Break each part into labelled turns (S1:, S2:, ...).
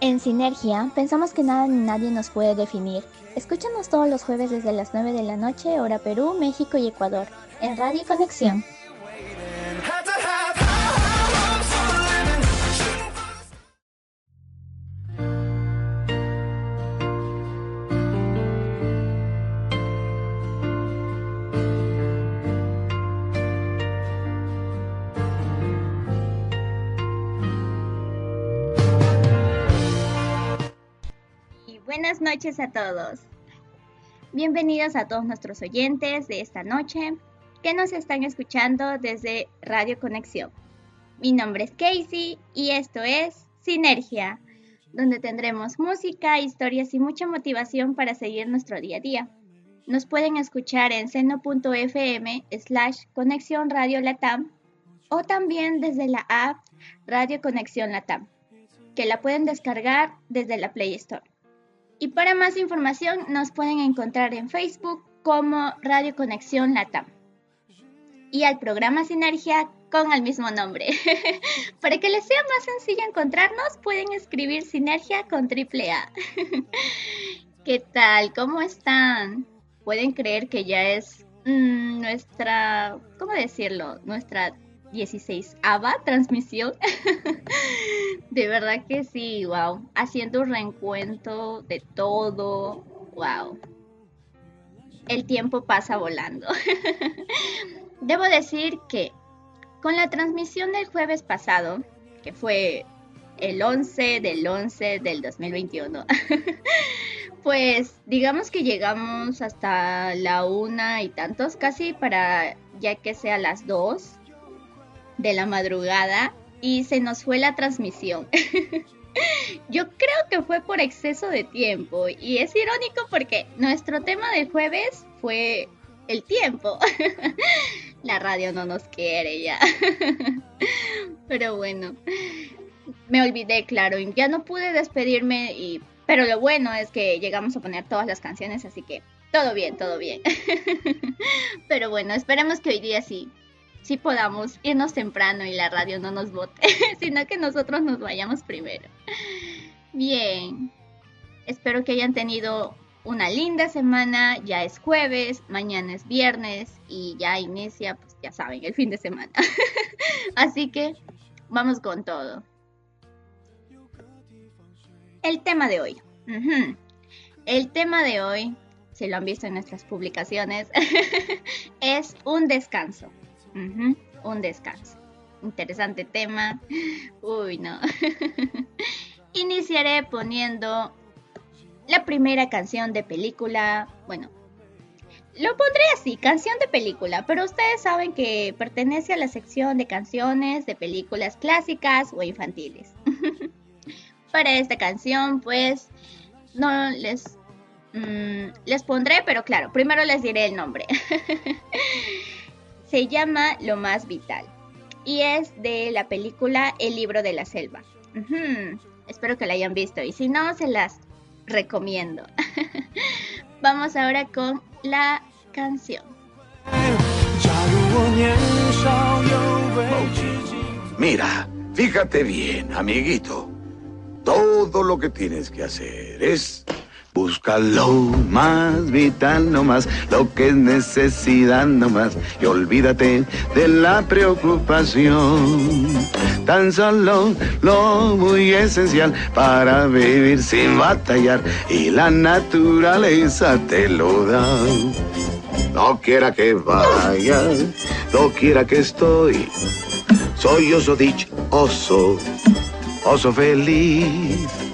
S1: En Sinergia, pensamos que nada ni nadie nos puede definir. Escúchanos todos los jueves desde las 9 de la noche, hora Perú, México y Ecuador, en Radio Conexión. Buenas noches a todos. Bienvenidos a todos nuestros oyentes de esta noche que nos están escuchando desde Radio Conexión. Mi nombre es Casey y esto es Sinergia, donde tendremos música, historias y mucha motivación para seguir nuestro día a día. Nos pueden escuchar en seno.fm slash conexión radio latam o también desde la app Radio Conexión Latam, que la pueden descargar desde la Play Store. Y para más información nos pueden encontrar en Facebook como Radio Conexión Latam. Y al programa Sinergia con el mismo nombre. para que les sea más sencillo encontrarnos, pueden escribir Sinergia con triple A. ¿Qué tal? ¿Cómo están? ¿Pueden creer que ya es mm, nuestra, ¿cómo decirlo? Nuestra 16 ava transmisión. de verdad que sí, wow. Haciendo un reencuentro de todo, wow. El tiempo pasa volando. Debo decir que con la transmisión del jueves pasado, que fue el 11 del 11 del 2021, pues digamos que llegamos hasta la una y tantos, casi para ya que sea las dos de la madrugada y se nos fue la transmisión. Yo creo que fue por exceso de tiempo y es irónico porque nuestro tema de jueves fue el tiempo. La radio no nos quiere ya. Pero bueno, me olvidé, claro, ya no pude despedirme y pero lo bueno es que llegamos a poner todas las canciones, así que todo bien, todo bien. Pero bueno, esperemos que hoy día sí sí podamos irnos temprano y la radio no nos vote, sino que nosotros nos vayamos primero. Bien, espero que hayan tenido una linda semana, ya es jueves, mañana es viernes y ya inicia, pues ya saben, el fin de semana. Así que vamos con todo. El tema de hoy. El tema de hoy, si lo han visto en nuestras publicaciones, es un descanso un descanso. Interesante tema. Uy, no. Iniciaré poniendo la primera canción de película. Bueno, lo pondré así, canción de película, pero ustedes saben que pertenece a la sección de canciones de películas clásicas o infantiles. Para esta canción, pues, no les, mm, les pondré, pero claro, primero les diré el nombre. se llama Lo más vital y es de la película El libro de la selva. Espero que la hayan visto y si no, se las recomiendo. Vamos ahora con la canción.
S2: Mira, fíjate bien, amiguito. Todo lo que tienes que hacer es Busca lo más vital nomás, lo que es necesidad nomás, y olvídate de la preocupación. Tan solo lo muy esencial para vivir sin batallar, y la naturaleza te lo da. No quiera que vaya, no quiera que estoy, soy oso oso, oso feliz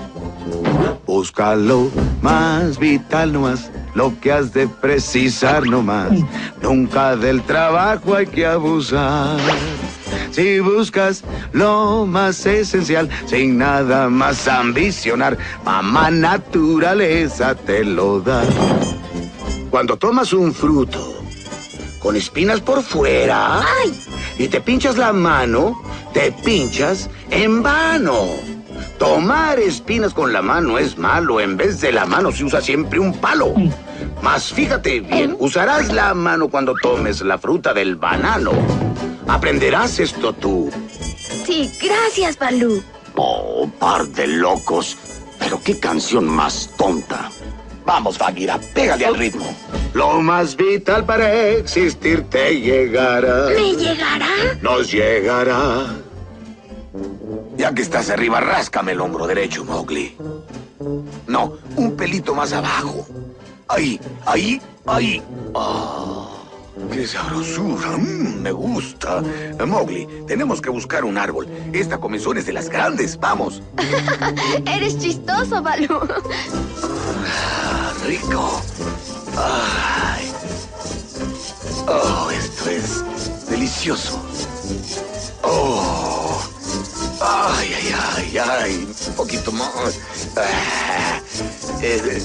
S2: Búscalo más vital nomás, lo que has de precisar nomás. Nunca del trabajo hay que abusar. Si buscas lo más esencial, sin nada más ambicionar, mamá naturaleza te lo da. Cuando tomas un fruto con espinas por fuera y te pinchas la mano, te pinchas en vano. Tomar espinas con la mano es malo. En vez de la mano se usa siempre un palo. Mas fíjate bien, usarás la mano cuando tomes la fruta del banano. Aprenderás esto tú.
S3: Sí, gracias, Balú.
S4: Oh, par de locos. Pero qué canción más tonta. Vamos, Bagheera, pégale al ritmo.
S2: Lo más vital para existir te llegará.
S3: ¿Me llegará?
S2: Nos llegará.
S4: Ya que estás arriba, ráscame el hombro derecho, Mowgli. No, un pelito más abajo. Ahí, ahí, ahí. Ah, ¡Qué sabrosura! Mm, me gusta. Mowgli, tenemos que buscar un árbol. Esta comezón es de las grandes. Vamos.
S3: Eres chistoso, Balú.
S4: Ah, rico. Ay. Oh, esto es delicioso. Oh. Ay, ay, ay, ay. Un poquito más. Ah, eh,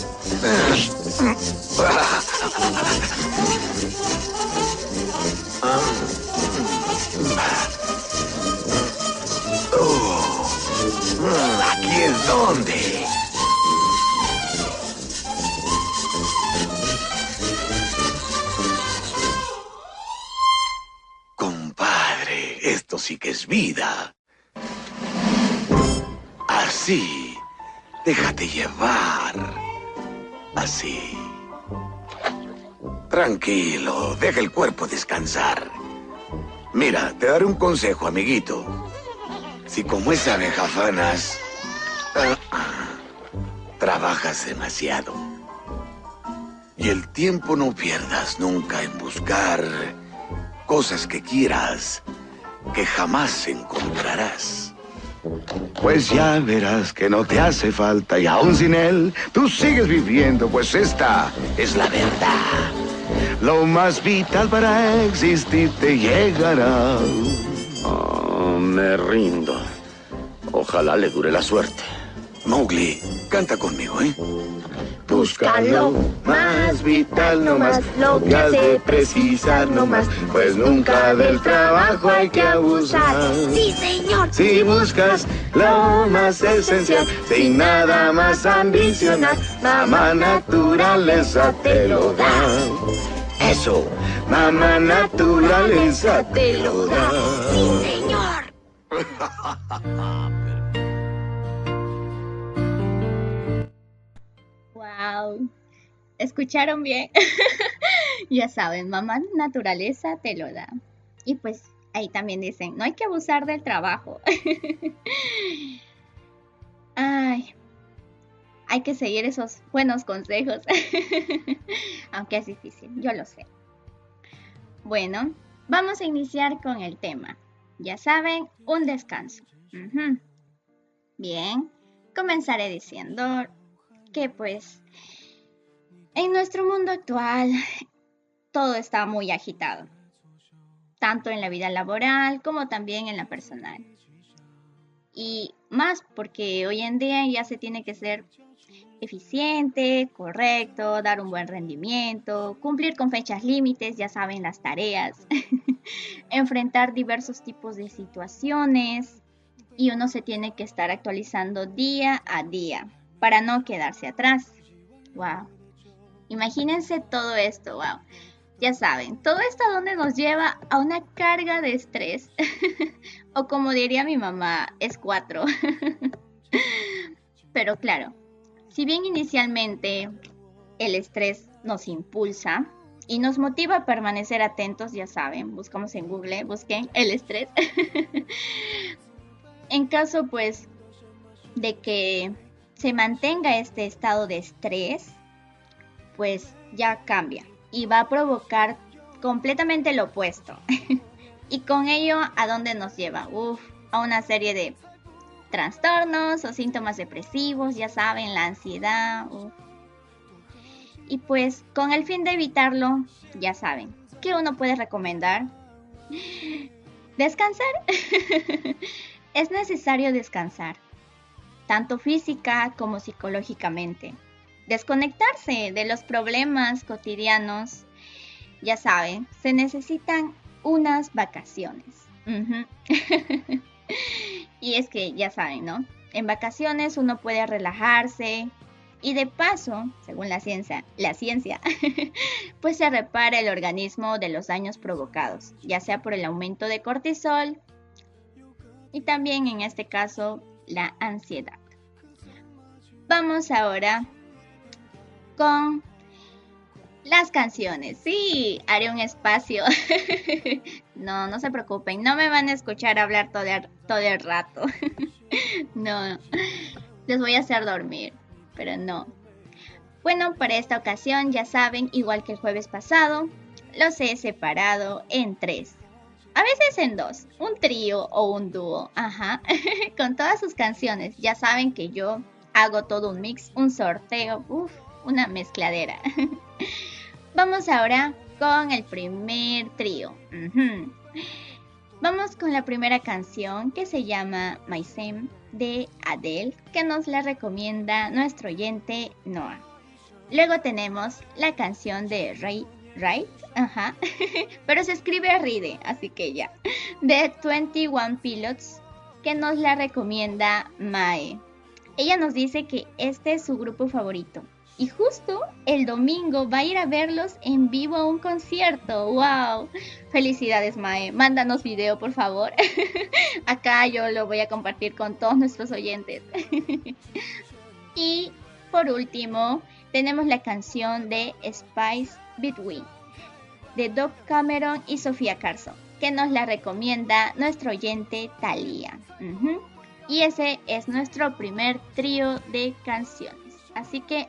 S4: Oh. Mm, Aquí es donde. Compadre, esto sí que es vida. Así. Déjate llevar. Así. Tranquilo, deja el cuerpo descansar. Mira, te daré un consejo, amiguito. Si como esa abeja ah, trabajas demasiado. Y el tiempo no pierdas nunca en buscar cosas que quieras, que jamás encontrarás.
S2: Pues ya verás que no te hace falta y aún sin él, tú sigues viviendo, pues esta es la verdad. Lo más vital para existir te llegará.
S4: Oh, me rindo. Ojalá le dure la suerte. Mowgli, canta conmigo, ¿eh?
S3: Busca lo más vital nomás, lo que has de precisar nomás, pues nunca del trabajo hay que abusar. Sí, señor.
S2: Si buscas lo más esencial, sin nada más ambicionar, mamá naturaleza te lo da.
S4: Eso.
S2: Mamá naturaleza te lo da.
S3: Sí, señor.
S1: ¿Escucharon bien? ya saben, mamá naturaleza te lo da. Y pues ahí también dicen, no hay que abusar del trabajo. Ay, hay que seguir esos buenos consejos. Aunque es difícil, yo lo sé. Bueno, vamos a iniciar con el tema. Ya saben, un descanso. Bien, comenzaré diciendo que pues en nuestro mundo actual todo está muy agitado, tanto en la vida laboral como también en la personal. Y más porque hoy en día ya se tiene que ser eficiente, correcto, dar un buen rendimiento, cumplir con fechas límites, ya saben, las tareas, enfrentar diversos tipos de situaciones y uno se tiene que estar actualizando día a día para no quedarse atrás. Wow. Imagínense todo esto, wow. Ya saben, todo esto a dónde nos lleva a una carga de estrés. o como diría mi mamá, es cuatro. Pero claro, si bien inicialmente el estrés nos impulsa y nos motiva a permanecer atentos, ya saben, buscamos en Google, busquen el estrés. en caso pues de que se mantenga este estado de estrés, pues ya cambia y va a provocar completamente lo opuesto. y con ello, ¿a dónde nos lleva? Uf, a una serie de trastornos o síntomas depresivos, ya saben, la ansiedad. Y pues con el fin de evitarlo, ya saben, ¿qué uno puede recomendar? Descansar. es necesario descansar, tanto física como psicológicamente. Desconectarse de los problemas cotidianos. Ya saben, se necesitan unas vacaciones. y es que ya saben, ¿no? En vacaciones uno puede relajarse y de paso, según la ciencia, la ciencia, pues se repara el organismo de los daños provocados, ya sea por el aumento de cortisol y también en este caso la ansiedad. Vamos ahora con las canciones. Sí, haré un espacio. no, no se preocupen, no me van a escuchar hablar todo el, todo el rato. no, les voy a hacer dormir, pero no. Bueno, para esta ocasión ya saben, igual que el jueves pasado, los he separado en tres. A veces en dos, un trío o un dúo, ajá, con todas sus canciones. Ya saben que yo hago todo un mix, un sorteo, uff, una mezcladera. Vamos ahora con el primer trío. Vamos con la primera canción que se llama My Same de Adele, que nos la recomienda nuestro oyente Noah. Luego tenemos la canción de Ray Right, ajá, pero se escribe Ride, así que ya, de 21 Pilots, que nos la recomienda Mae. Ella nos dice que este es su grupo favorito y justo el domingo va a ir a verlos en vivo a un concierto. ¡Wow! Felicidades, Mae. Mándanos video, por favor. Acá yo lo voy a compartir con todos nuestros oyentes. y por último, tenemos la canción de Spice Between de Doc Cameron y Sofía Carson, que nos la recomienda nuestro oyente Thalía. Y ese es nuestro primer trío de canciones. Así que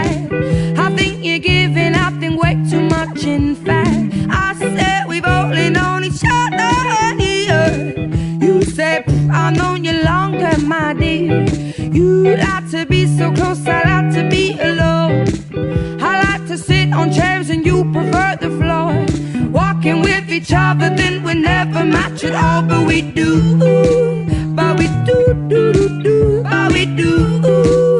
S5: You like to be so close, I like to be alone. I like to sit on chairs and you prefer the floor. Walking with each other, then we never match at all, but we do. But we do, do, do, do, but we do.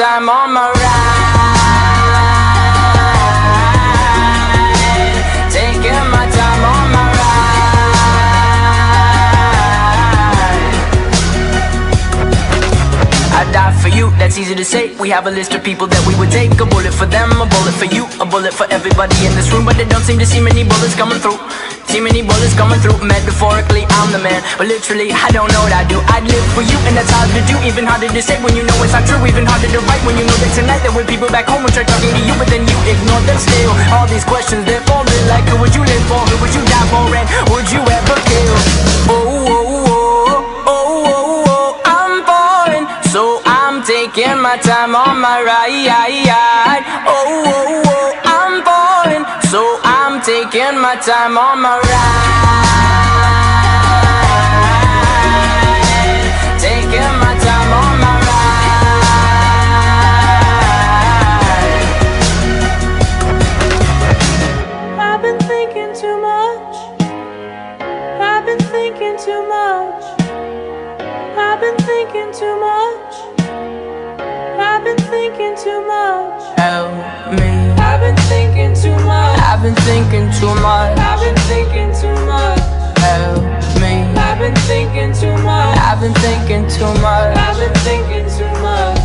S6: I'm on I'd live for you, and that's hard to do. Even harder to say when you know it's not true. Even harder to write when you know that tonight There were people back home who tried talking to you But then you ignored them still. All these questions, they're falling Like who would you live for? Who would you die for? And would you ever kill? Oh, oh, oh, oh, oh, oh I'm falling. So I'm taking my time on my ride. Oh, oh, oh, I'm falling. So I'm taking my time on my ride
S5: I've been thinking too much. I've been thinking too much. Thinking too much. I've been thinking too much I've been thinking too much.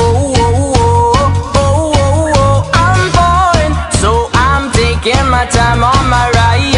S6: Oh, oh, oh, oh, oh, oh, oh I'm falling, so I'm taking my time on my ride.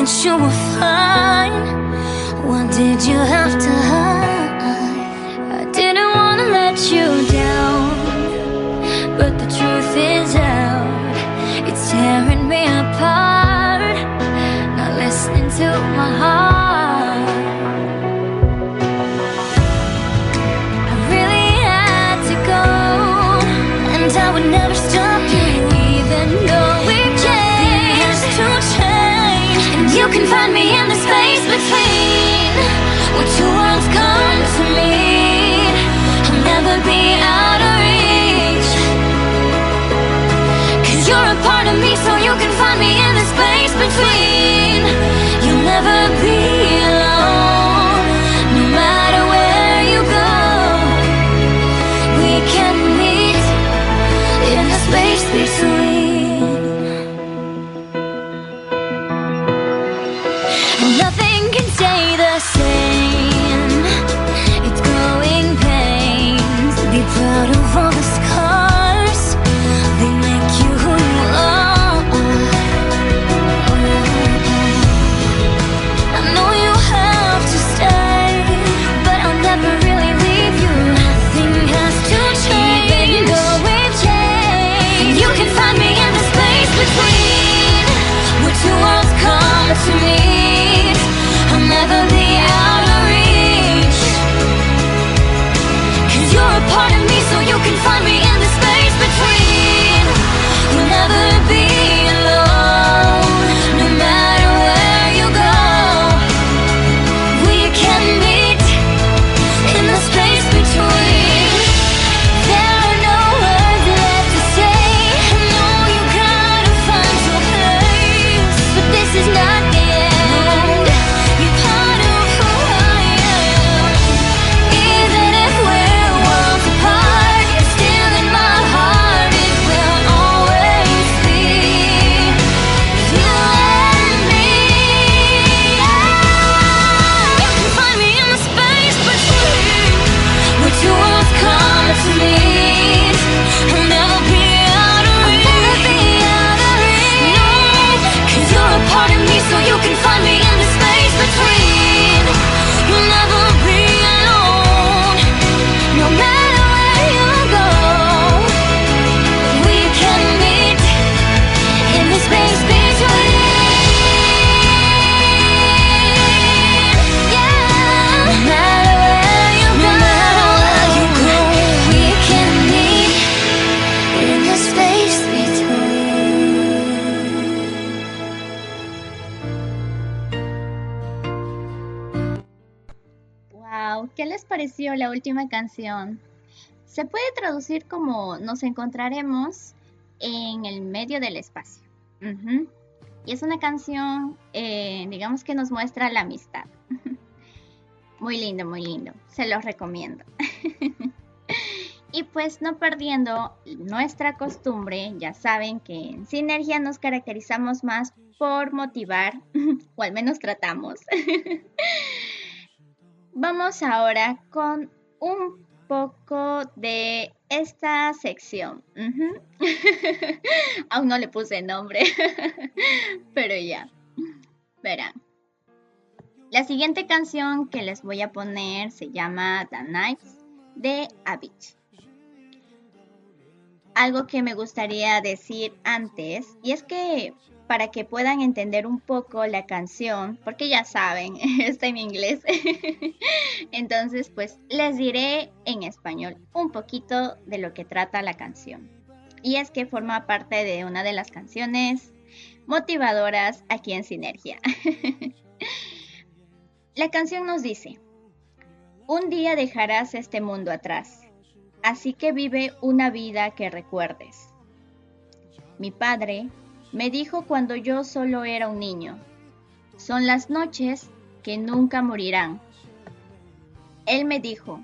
S3: that you were fine. What did you have to hide? I didn't wanna let you down, between. to me.
S1: La última canción? Se puede traducir como nos encontraremos en el medio del espacio. Y es una canción, eh, digamos que nos muestra la amistad. muy lindo, muy lindo. Se los recomiendo. y pues no perdiendo nuestra costumbre, ya saben que en Sinergia nos caracterizamos más por motivar, o al menos tratamos. Vamos ahora con un poco de esta sección. Aún no le puse nombre, pero ya. Verán. La siguiente canción que les voy a poner se llama The Nights de Avicii. Algo que me gustaría decir antes, y es que para que puedan entender un poco la canción, porque ya saben, está en inglés. Entonces, pues les diré en español un poquito de lo que trata la canción. Y es que forma parte de una de las canciones motivadoras aquí en Sinergia. la canción nos dice, un día dejarás este mundo atrás, así que vive una vida que recuerdes. Mi padre me dijo cuando yo solo era un niño. Son las noches que nunca morirán. Él me dijo,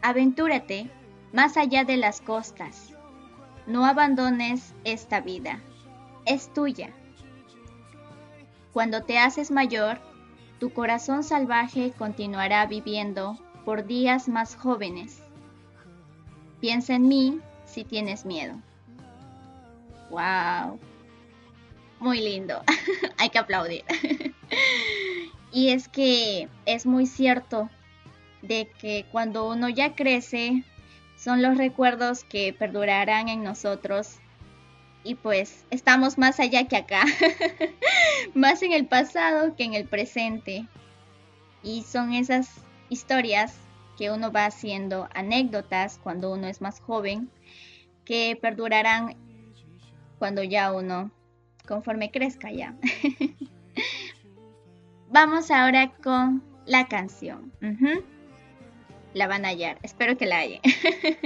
S1: aventúrate más allá de las costas. No abandones esta vida. Es tuya. Cuando te haces mayor, tu corazón salvaje continuará viviendo por días más jóvenes. Piensa en mí si tienes miedo. ¡Wow! Muy lindo. Hay que aplaudir. y es que es muy cierto de que cuando uno ya crece, son los recuerdos que perdurarán en nosotros. Y pues estamos más allá que acá, más en el pasado que en el presente. Y son esas historias que uno va haciendo anécdotas cuando uno es más joven, que perdurarán cuando ya uno conforme crezca ya. Vamos ahora con la canción. La van a hallar, espero que la hayan.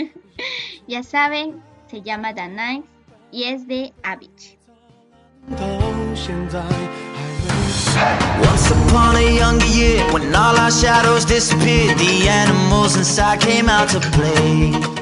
S1: ya saben, se llama The Night y es de Avicii. Once upon a younger year, when all our shadows disappeared, the animals inside came out to play.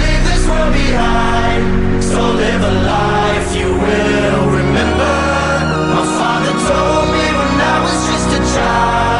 S7: world behind. So live a life you will remember. My father told me when I was just a child.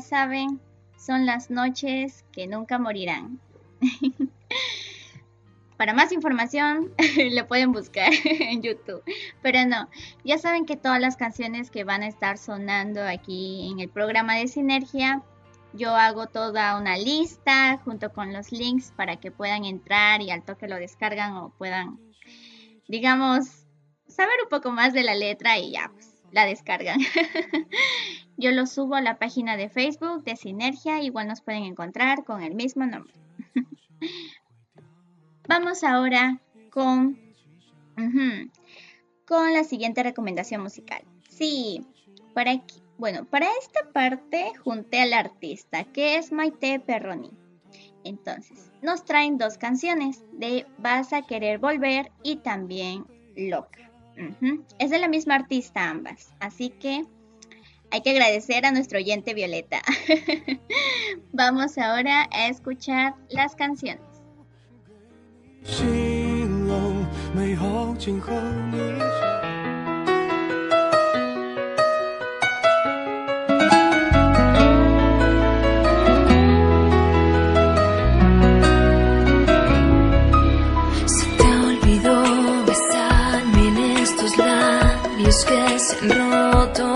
S1: Saben, son las noches que nunca morirán. Para más información lo pueden buscar en YouTube. Pero no, ya saben que todas las canciones que van a estar sonando aquí en el programa de Sinergia, yo hago toda una lista junto con los links para que puedan entrar y al toque lo descargan o puedan, digamos, saber un poco más de la letra y ya, pues, la descargan. Yo lo subo a la página de Facebook de Sinergia, igual nos pueden encontrar con el mismo nombre. Vamos ahora con, con la siguiente recomendación musical. Sí, para aquí, bueno, para esta parte junté al artista que es Maite Perroni. Entonces, nos traen dos canciones de Vas a querer volver y también Loca. Ujú, Es de la misma artista ambas, así que hay que agradecer a nuestro oyente Violeta. Vamos ahora a escuchar las canciones.
S8: 形容美好今后你
S9: Labios que se.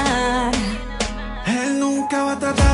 S10: amar.
S11: Él nunca va a
S9: tratar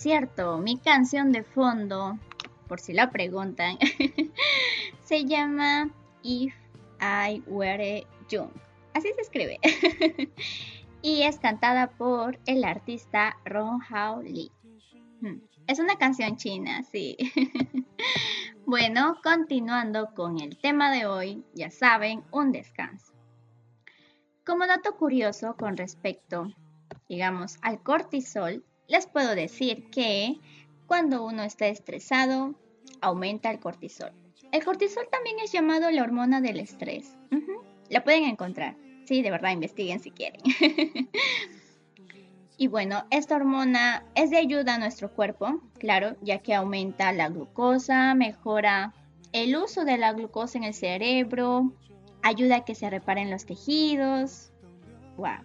S9: cierto, mi canción de fondo, por si la preguntan, se llama If I Were Young. Así se escribe. y es cantada por el artista Ron Hao Lee. Hmm. Es una canción china, sí. bueno, continuando con el tema de hoy, ya saben, un descanso. Como dato curioso con respecto, digamos, al cortisol, les puedo decir que cuando uno está estresado, aumenta el cortisol. El cortisol también es llamado la hormona del estrés. La pueden encontrar. Sí, de verdad, investiguen si quieren. y bueno, esta hormona es de ayuda a nuestro cuerpo, claro, ya que aumenta la glucosa, mejora el uso de la glucosa en el cerebro, ayuda a que se reparen los tejidos. ¡Wow!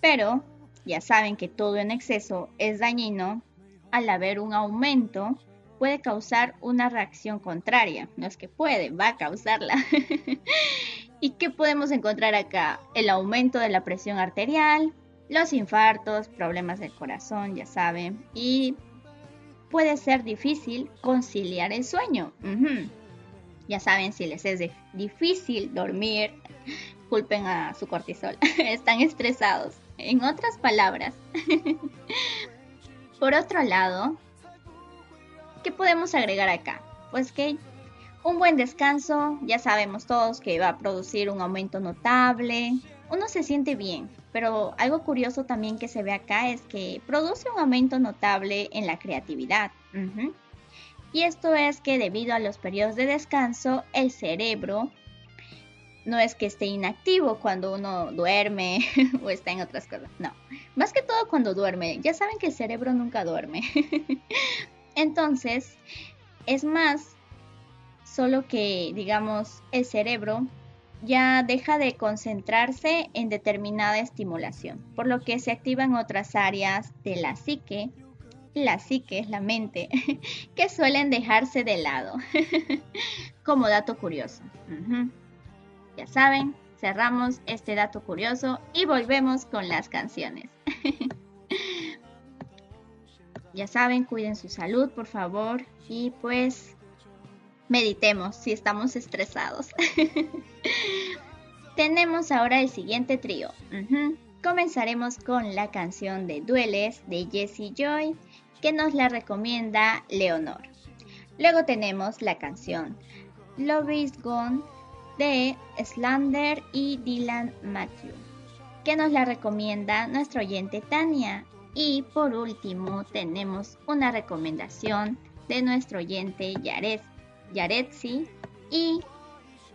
S9: Pero
S1: ya saben que todo en exceso es dañino, al haber un aumento puede causar una reacción contraria. No es que puede, va a causarla. ¿Y qué podemos encontrar acá? El aumento de la presión arterial, los infartos, problemas del corazón, ya saben, y puede ser difícil conciliar el sueño. Ya saben, si les es difícil dormir, culpen a su cortisol. Están estresados. En otras palabras. Por otro lado, ¿qué podemos agregar acá? Pues que un buen descanso, ya sabemos todos que va a producir un aumento notable. Uno se siente bien, pero algo curioso también que se ve acá es que produce un aumento notable en la creatividad. Y esto es que debido a los periodos de descanso, el cerebro no es que esté inactivo cuando uno duerme o está en otras cosas, no. Más que todo cuando duerme. Ya saben que el cerebro nunca duerme. Entonces, es más, solo que, digamos, el cerebro ya deja de concentrarse en determinada estimulación, por lo que se activan otras áreas de la psique, la psique es la mente, que suelen dejarse de lado, como dato curioso. Ya saben, cerramos este dato curioso y volvemos con las canciones. ya saben, cuiden su salud, por favor, y pues meditemos si estamos estresados. Tenemos ahora el siguiente trío. Comenzaremos con la canción de Dueles de Jessie Joy, que nos la recomienda Leonor. Luego tenemos la canción Love is Gone de Slander y Dylan Matthew, que nos la recomienda nuestro oyente Tania. Y por último tenemos una recomendación de nuestro oyente Yaret, Yaretsi y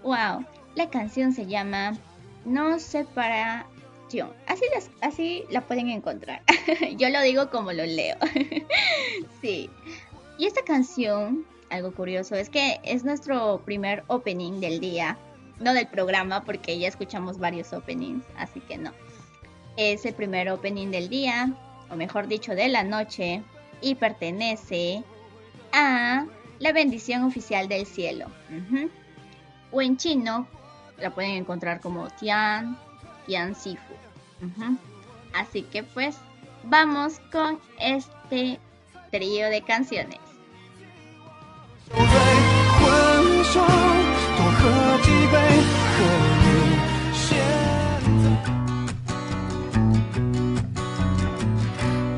S1: wow, la canción se llama No Separación. Así, así la pueden encontrar. Yo lo digo como lo leo. sí. Y esta canción, algo curioso, es que es nuestro primer opening del día no del programa porque ya escuchamos varios openings, así que no. Es el primer opening del día, o mejor dicho, de la noche, y pertenece a la bendición oficial del cielo. O en chino la pueden encontrar como Tian, Tian Sifu. Así que pues vamos con este trío de canciones.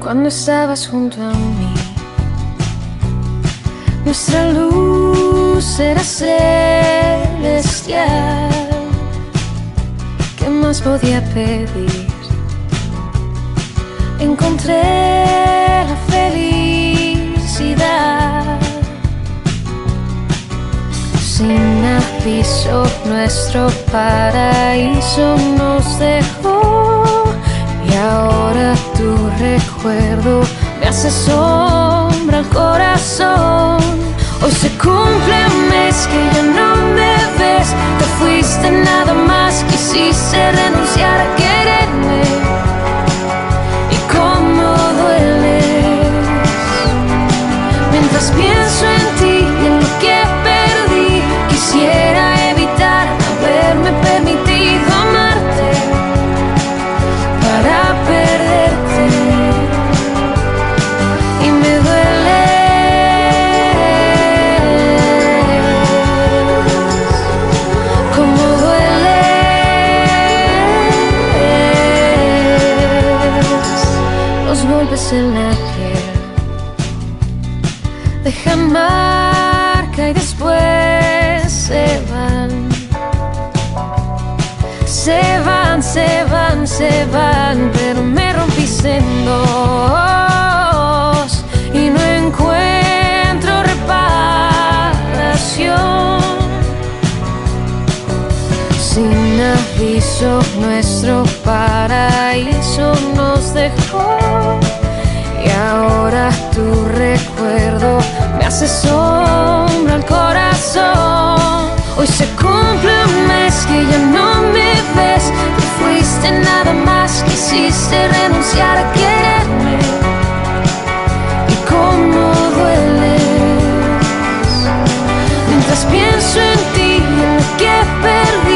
S8: Cuando estabas junto a mí, nuestra luz era celestial. ¿Qué más podía pedir? Encontré la felicidad sin aviso nuestro paraíso nos dejó y ahora tu recuerdo me hace sombra al corazón. Hoy se cumple un mes que ya no me ves, te fuiste nada más, quisiste renunciar a quererme. Se van, pero me rompí en dos y no encuentro reparación. Sin aviso, nuestro paraíso nos dejó y ahora tu recuerdo me hace sombra al corazón. Hoy se cumple un mes que ya no me ves, fuiste
S12: nada más quisiste renunciar a quererme. Y cómo dueles mientras pienso en ti en lo que perdí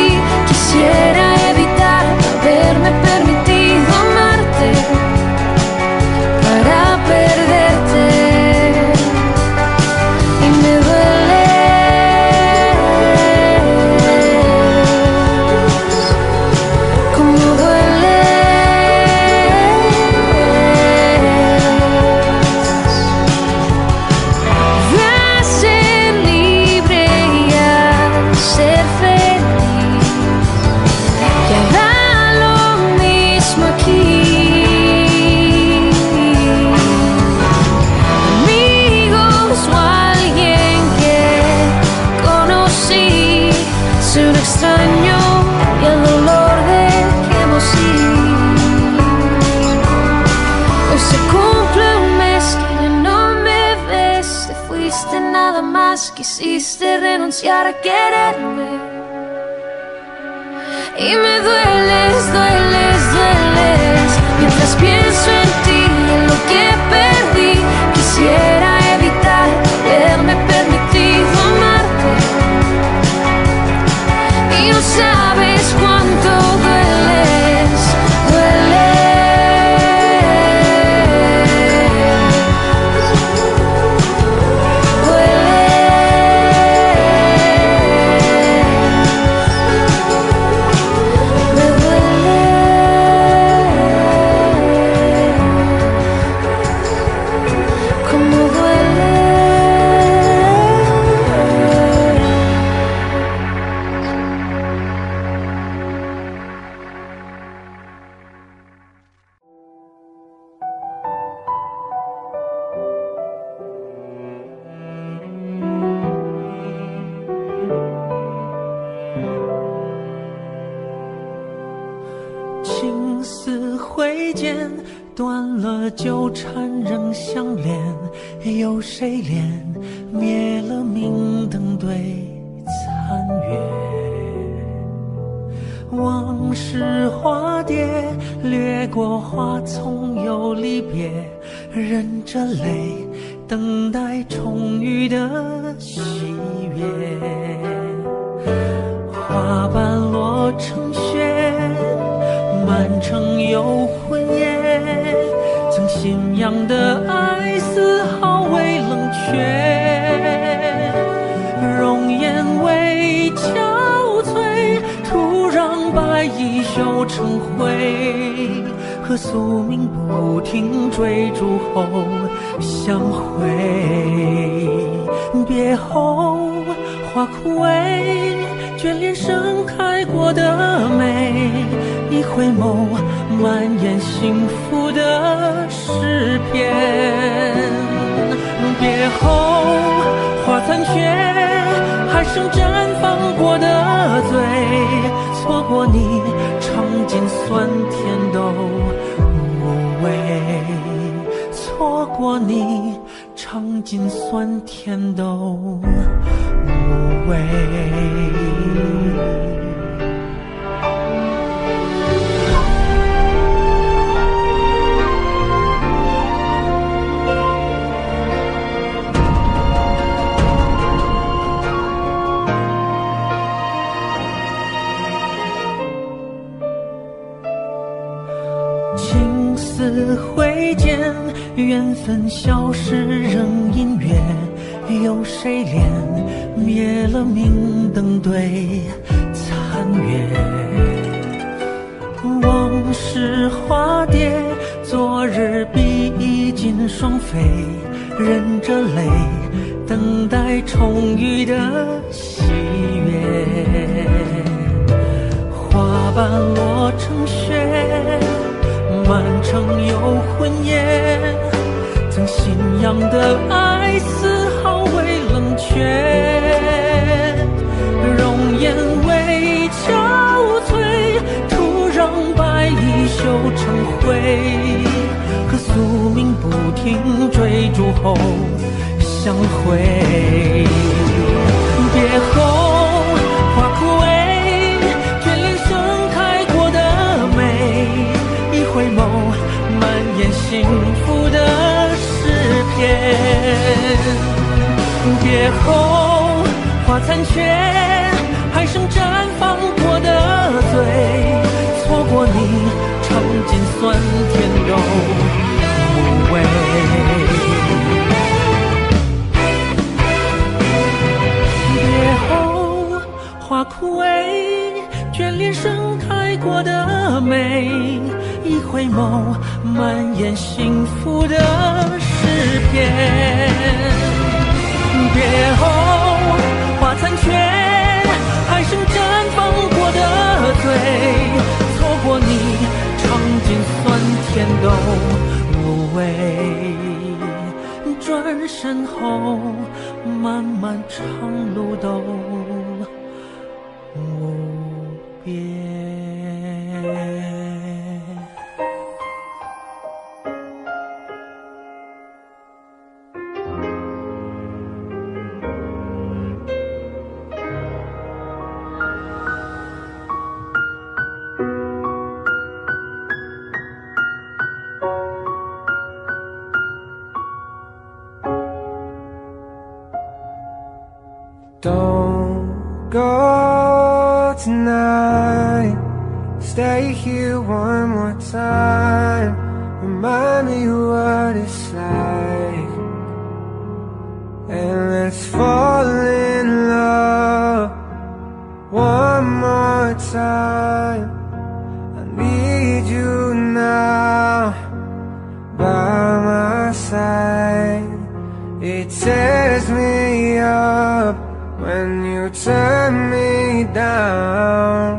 S13: tears me up when you turn me down.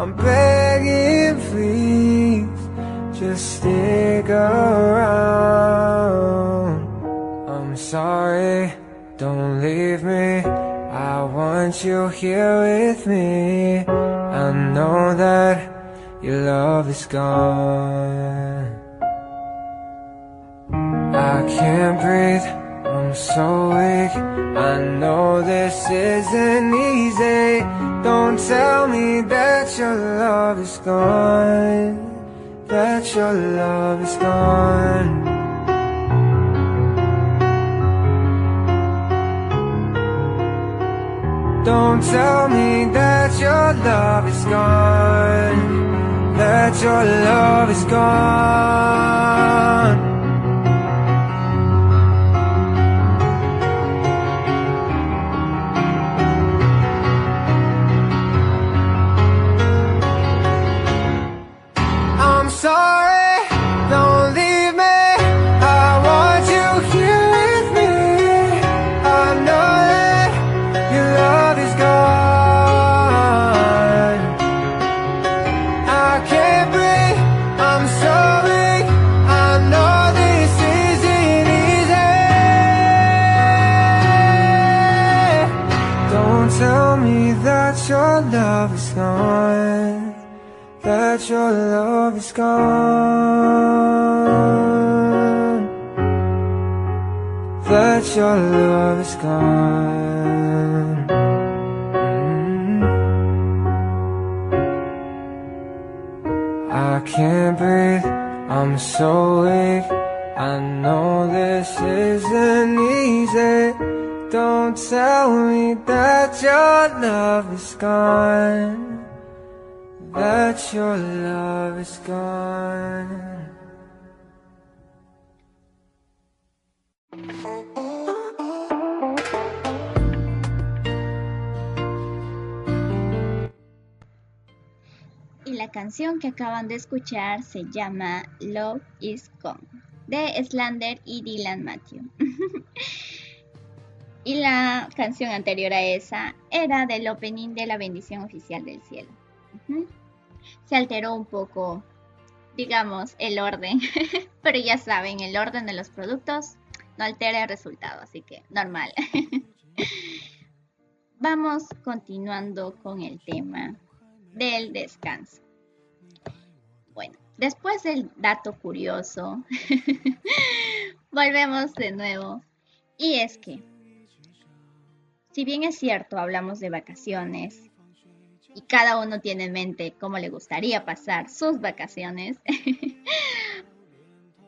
S13: I'm begging, please, just stick around. I'm sorry, don't leave me. I want you here with me. I know that your love is gone. I can't breathe, So weak. I know this isn't easy. Don't tell me that your love is gone. That your love is gone. Don't tell me that your love is gone. That your love is gone. Love is gone. That your love is gone. Mm. I can't breathe, I'm so weak. I know this isn't easy. Don't tell me that your love is gone that your love is gone.
S1: Y la canción que acaban de escuchar se llama Love is Gone de Slander y Dylan Matthew. y la canción anterior a esa era del opening de la bendición oficial del cielo. Ujú. Se alteró un poco, digamos, el orden, pero ya saben, el orden de los productos no altera el resultado, así que normal. Vamos continuando con el tema del descanso. Bueno, después del dato curioso, volvemos de nuevo. Y es que, si bien es cierto, hablamos de vacaciones y cada uno tiene en mente cómo le gustaría pasar sus vacaciones,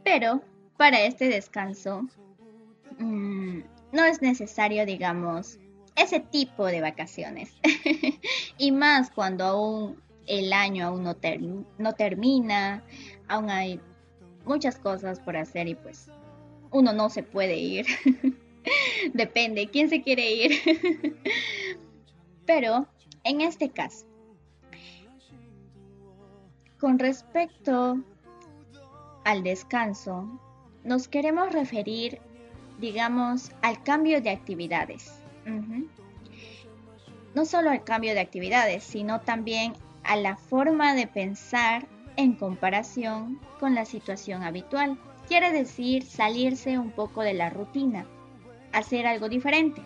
S1: Pero para este descanso mm, no es necesario, digamos, ese tipo de vacaciones. y más cuando aún el año aún no, no termina, aún hay muchas cosas por hacer y pues uno no se puede ir. Depende, ¿quién se quiere ir? Pero en este caso, con respecto al descanso, nos queremos referir, digamos, al cambio de actividades. No solo al cambio de actividades, sino también a la forma de pensar en comparación con la situación habitual. Quiere decir salirse un poco de la rutina, hacer algo diferente.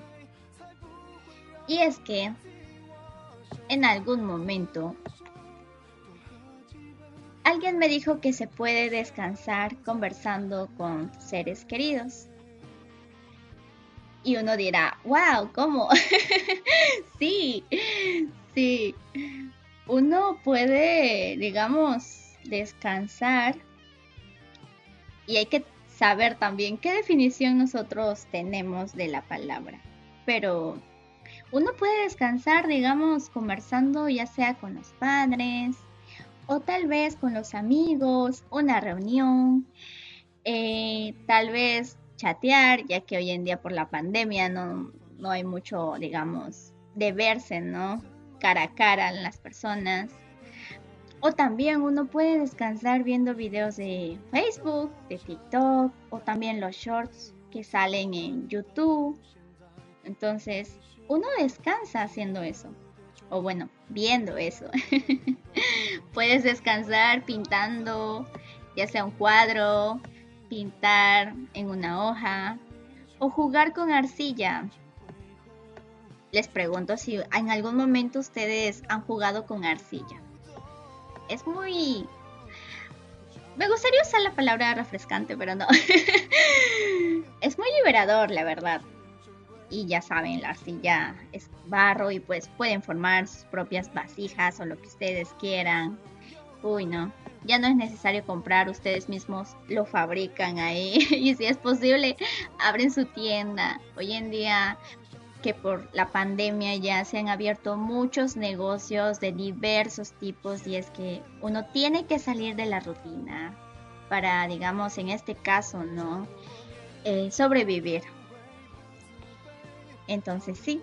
S1: Y es que en algún momento alguien me dijo que se puede descansar conversando con seres queridos. Y uno dirá, wow, ¿cómo? sí, sí. Uno puede, digamos, descansar y hay que saber también qué definición nosotros tenemos de la palabra. Pero uno puede descansar, digamos, conversando ya sea con los padres o tal vez con los amigos, una reunión, eh, tal vez chatear, ya que hoy en día por la pandemia no, no hay mucho, digamos, de verse, ¿no? Cara a cara en las personas. O también uno puede descansar viendo videos de Facebook, de TikTok o también los shorts que salen en YouTube. Entonces, uno descansa haciendo eso. O bueno, viendo eso. Puedes descansar pintando, ya sea un cuadro, pintar en una hoja o jugar con arcilla. Les pregunto si en algún momento ustedes han jugado con arcilla. Es muy... Me gustaría usar la palabra refrescante, pero no. es muy liberador, la verdad y ya saben, la arcilla es barro y pues pueden formar sus propias vasijas o lo que ustedes quieran. Uy, no, ya no es necesario comprar, ustedes mismos lo fabrican ahí y si es posible, abren su tienda. Hoy en día que por la pandemia ya se han abierto muchos negocios de diversos tipos y es que uno tiene que salir de la rutina para, digamos, en este caso, ¿no? Eh, sobrevivir entonces sí,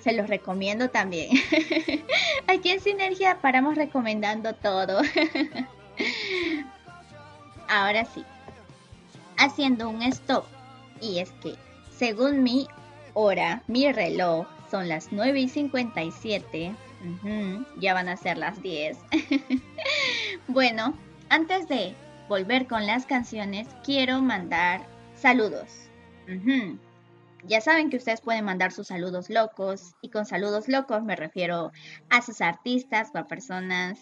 S1: se los recomiendo también. Aquí en Sinergia paramos recomendando todo. Ahora sí, haciendo un stop. Y es que, según mi hora, mi reloj, son las 9 y 57. ya van a ser las 10. bueno, antes de volver con las canciones, quiero mandar saludos. Ya saben que ustedes pueden mandar sus saludos locos y con saludos locos me refiero a sus artistas o a personas,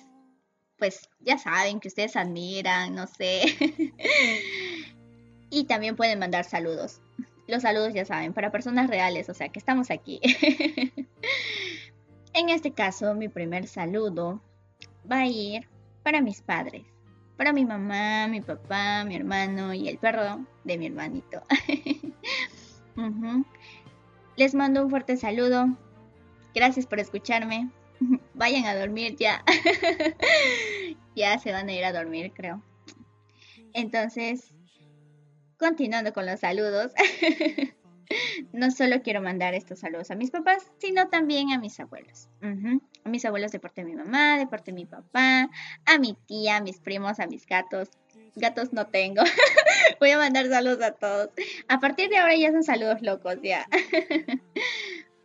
S1: pues ya saben que ustedes admiran, no sé. y también pueden mandar saludos. Los saludos ya saben, para personas reales, o sea que estamos aquí. en este caso, mi primer saludo va a ir para mis padres, para mi mamá, mi papá, mi hermano y el perro de mi hermanito. Les mando un fuerte saludo. Gracias por escucharme. Vayan a dormir ya. ya se van a ir a dormir, creo. Entonces, continuando con los saludos. no solo quiero mandar estos saludos a mis papás, sino también a mis abuelos. A mis abuelos de parte de mi mamá, de parte de mi papá, a mi tía, a mis primos, a mis gatos, gatos no tengo. Voy a mandar saludos a todos. A partir de ahora ya son saludos locos, ya.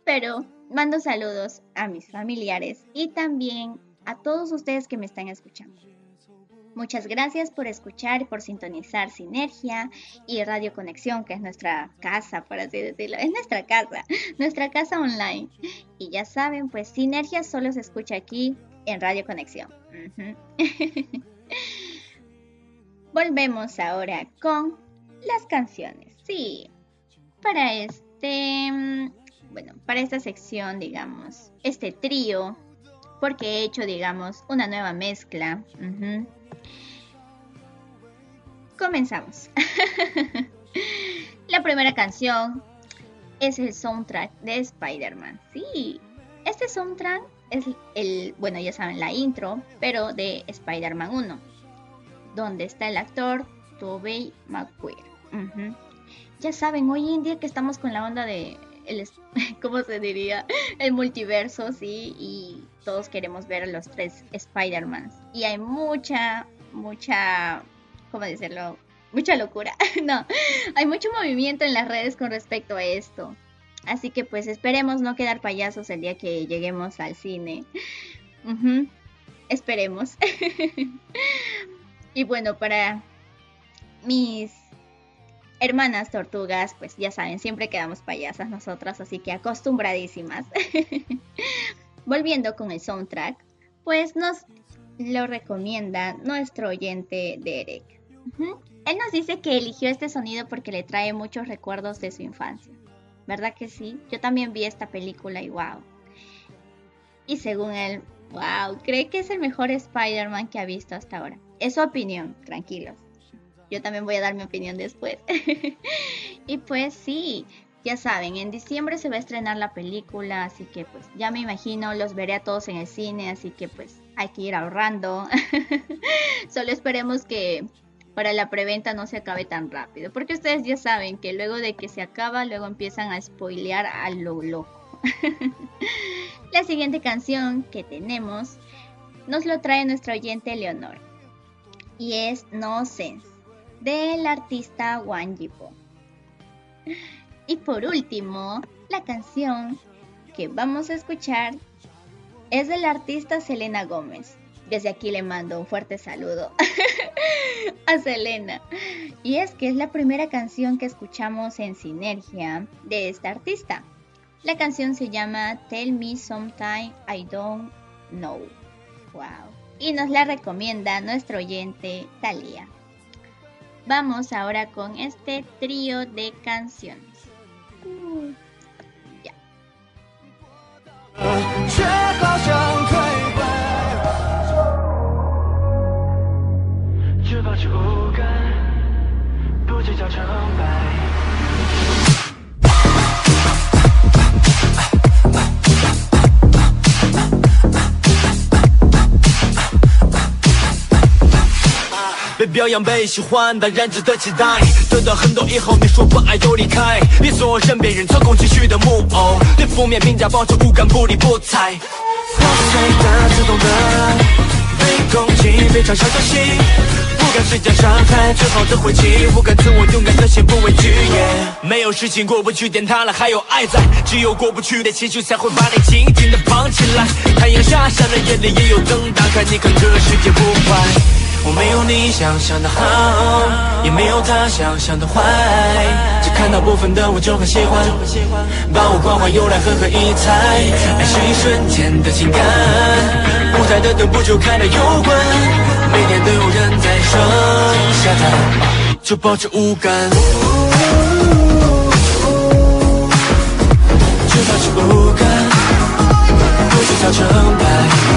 S1: Pero mando saludos a mis familiares y también a todos ustedes que me están escuchando. Muchas gracias por escuchar y por sintonizar Sinergia y Radio Conexión, que es nuestra casa, por así decirlo. Es nuestra casa, nuestra casa online. Y ya saben, pues Sinergia solo se escucha aquí en Radio Conexión. Volvemos ahora con las canciones. Sí, para este, mm, bueno, para esta sección, digamos, este trío, porque he hecho, digamos, una nueva mezcla. comenzamos. la primera canción es el soundtrack de Spider-Man. Sí, este soundtrack es el, bueno, ya saben, la intro, pero de Spider-Man 1, donde está el actor Tobey Maguire. Ya saben, hoy en día que estamos con la onda de, el, ¿cómo se diría? El multiverso, sí, y todos queremos ver a los tres Spider-Mans. Y hay mucha, mucha, ¿cómo decirlo? Mucha locura. no, hay mucho movimiento en las redes con respecto a esto. Así que pues esperemos no quedar payasos el día que lleguemos al cine. Esperemos. y bueno, para mis hermanas tortugas, pues ya saben, siempre quedamos payasas nosotras, así que acostumbradísimas. Volviendo con el soundtrack, pues nos lo recomienda nuestro oyente Derek. Él nos dice que eligió este sonido porque le trae muchos recuerdos de su infancia. ¿Verdad que sí? Yo también vi esta película y wow. Y según él, wow, cree que es el mejor Spider-Man que ha visto hasta ahora. Es su opinión, tranquilos. Yo también voy a dar mi opinión después. y pues sí, ya saben, en diciembre se va a estrenar la película, así que pues ya me imagino, los veré a todos en el cine, así que pues hay que ir ahorrando. Solo esperemos que para la preventa no se acabe tan rápido. Porque ustedes ya saben que luego de que se acaba, luego empiezan a spoilear a lo loco. la siguiente canción que tenemos nos lo trae nuestra oyente Leonor. Y es No Sense, del artista Wang Yipo. Y por último, la canción que vamos a escuchar es del artista Selena Gómez desde aquí le mando un fuerte saludo a Selena. Y es que es la primera canción que escuchamos en sinergia de esta artista. La canción se llama Tell Me Sometime I Don't Know. Wow. Y nos la recomienda nuestro oyente Talia. Vamos ahora con este trío de canciones.
S14: 被表扬被喜欢，当然值得期待。得到很多以后，你说不爱就离开，别做身边人操控情绪的木偶，对负面评价保持无感，不理不睬。破碎的，自动的，被攻击，被嘲笑的心。不敢施加伤害，最好的回击。不敢自我勇敢的心，不畏惧。没有事情过不去，点塌了还有爱在。只有过不去的情绪，才会把你紧紧的绑起来。太阳下山了，夜里也有灯打开。你看这世界不坏。我没有你想象的好，也没有他想象的坏，只看到部分的我就很喜欢，把我关怀用来狠狠一踩，爱是一瞬间的情感，舞台的灯不就开了又关，每天都有人在上下台，就保持无感，就保持无感，不计较成败。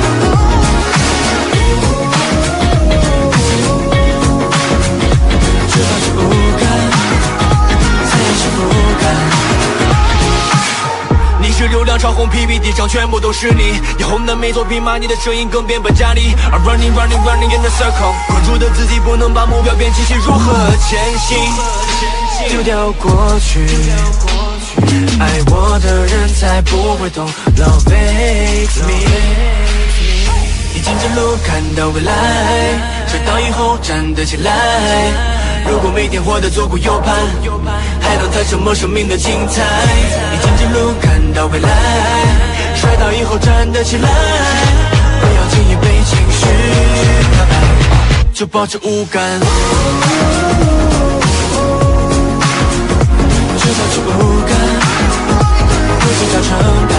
S14: 流量超红，PPT 上全部都是你。以后的每作品骂你的声音更变本加厉。I'm running running running in the circle，关注的自己不能把目标变清晰，如何前行？丢掉过去，爱我的人才不会懂。Love makes me，你经着路看到未来，摔倒以后站得起来。如果每天活得左顾右盼，还能谈什么生命的精彩？你经着路看到未来，摔倒以后站得起来，不要轻易被情绪打败，就保持无感，就保持无感，不计较成败，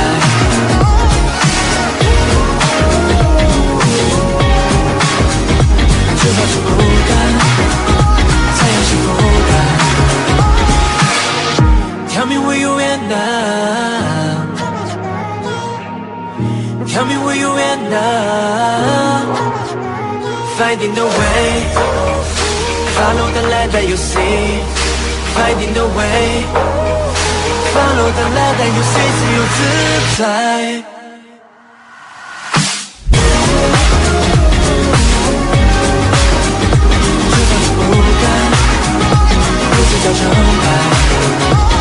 S14: 就保持 Finding a way.
S3: Follow the light that you see. Finding a way. Follow the light that you see. 只有自在这叫成败。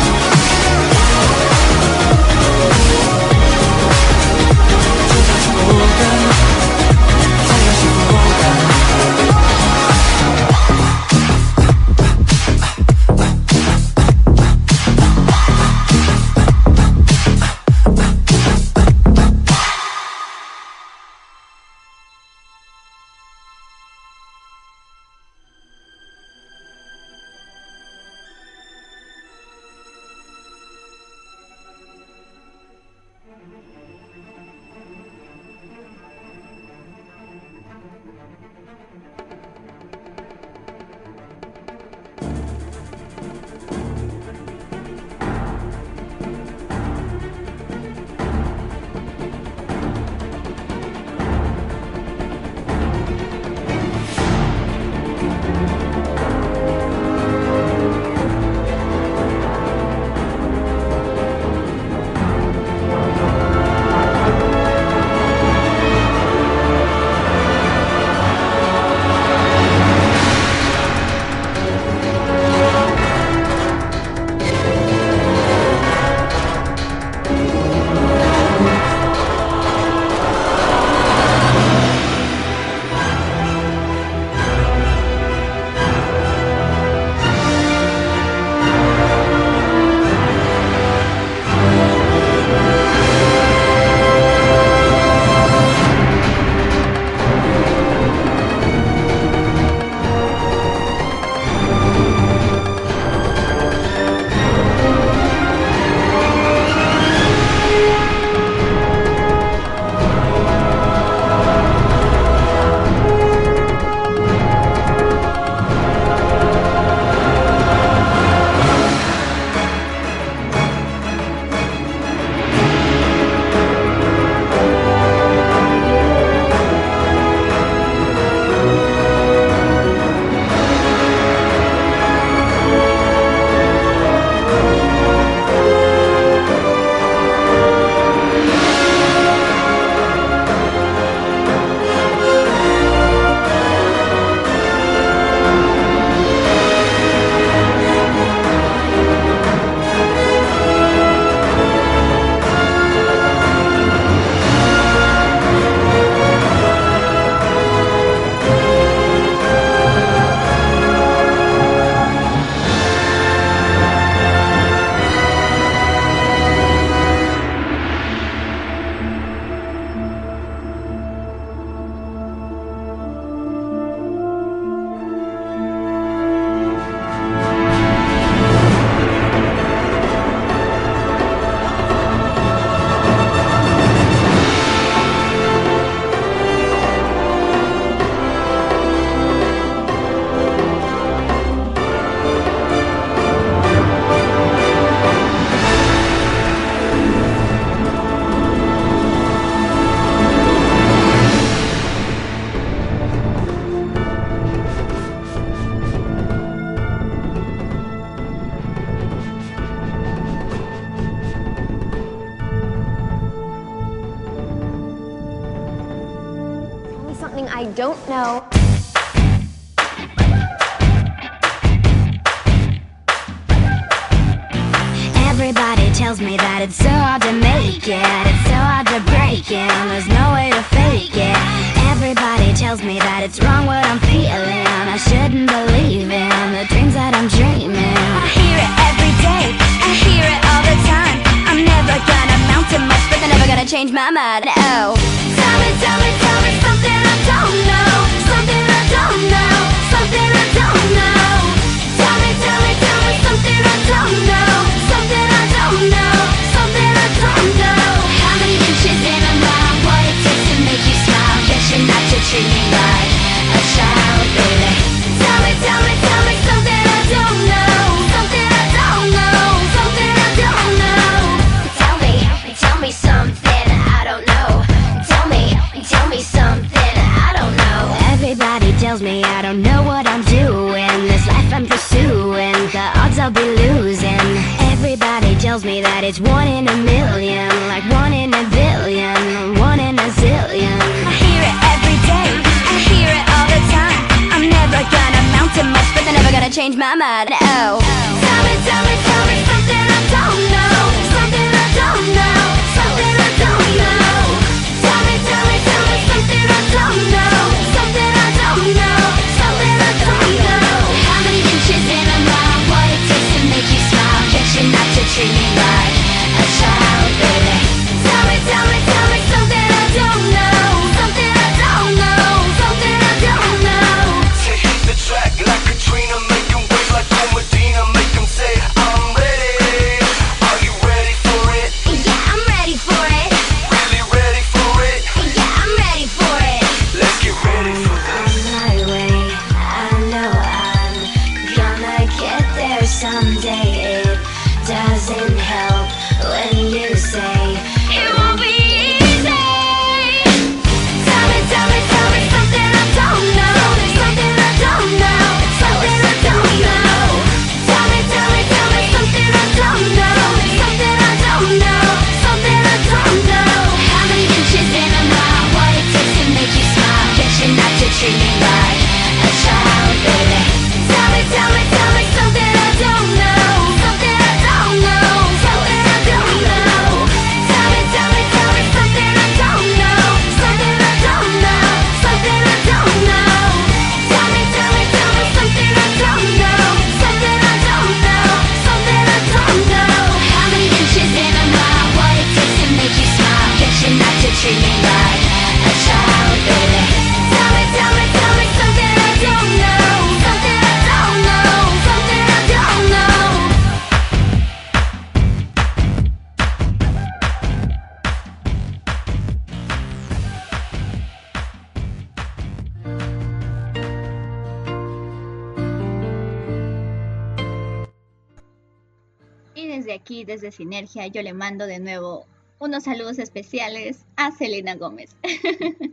S1: Yo le mando de nuevo unos saludos especiales a Selena Gómez.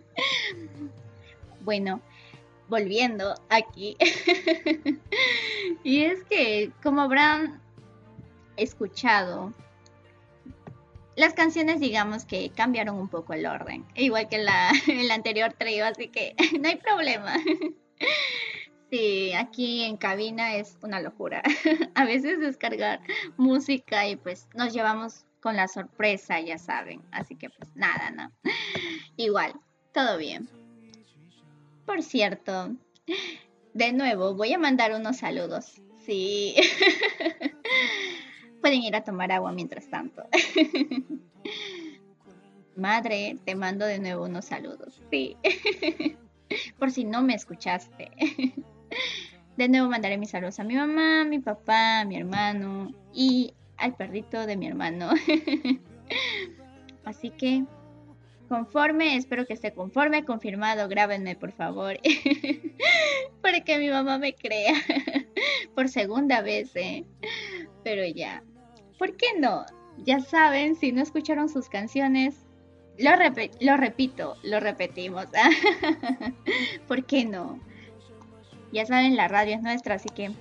S1: bueno, volviendo aquí. y es que, como habrán escuchado, las canciones digamos que cambiaron un poco el orden, igual que la, el anterior trío, así que no hay problema. Sí, aquí en cabina es una locura. A veces descargar música y pues nos llevamos con la sorpresa, ya saben. Así que pues nada, ¿no? Igual, todo bien. Por cierto, de nuevo voy a mandar unos saludos. Sí. Pueden ir a tomar agua mientras tanto. Madre, te mando de nuevo unos saludos. Sí. Por si no me escuchaste. De nuevo mandaré mis saludos a mi mamá, mi papá, mi hermano y al perrito de mi hermano. Así que, conforme, espero que esté conforme, confirmado, grábenme por favor. Para que mi mamá me crea. Por segunda vez, ¿eh? Pero ya. ¿Por qué no? Ya saben, si no escucharon sus canciones, lo repito, lo repetimos. ¿Por qué no? Ya saben, la radio es nuestra, así que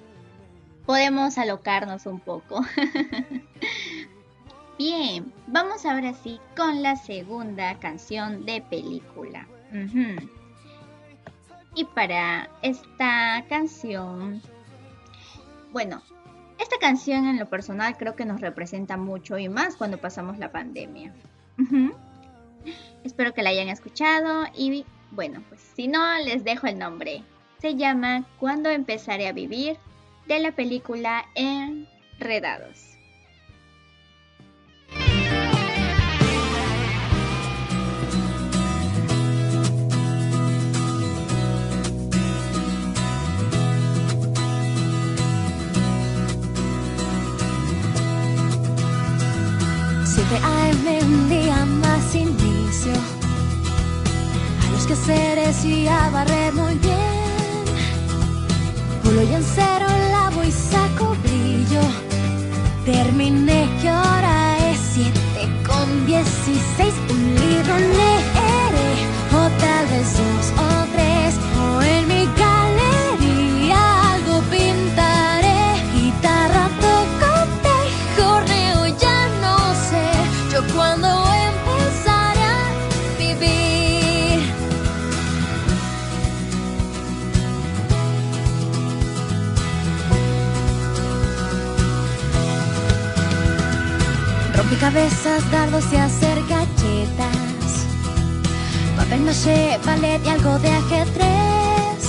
S1: podemos alocarnos un poco. Bien, vamos ahora sí con la segunda canción de película. Y para esta canción, bueno, esta canción en lo personal creo que nos representa mucho y más cuando pasamos la pandemia. Espero que la hayan escuchado y bueno, pues si no, les dejo el nombre. Se llama Cuando empezaré a vivir de la película Enredados.
S8: Siempre hay un día más inicio a los quehaceres y a barrer muy bien. Pulo y en cero lavo y saco brillo. Terminé que ahora es siete con dieciséis. Un libro leeré o tal vez dos Cabezas, dardos y hacer galletas. Papel maché, ballet y algo de ajedrez.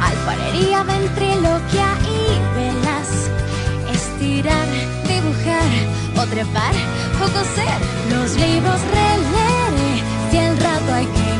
S8: Alfarería, ventriloquia y velas. Estirar, dibujar o trepar o coser. Los libros releeré si el rato hay que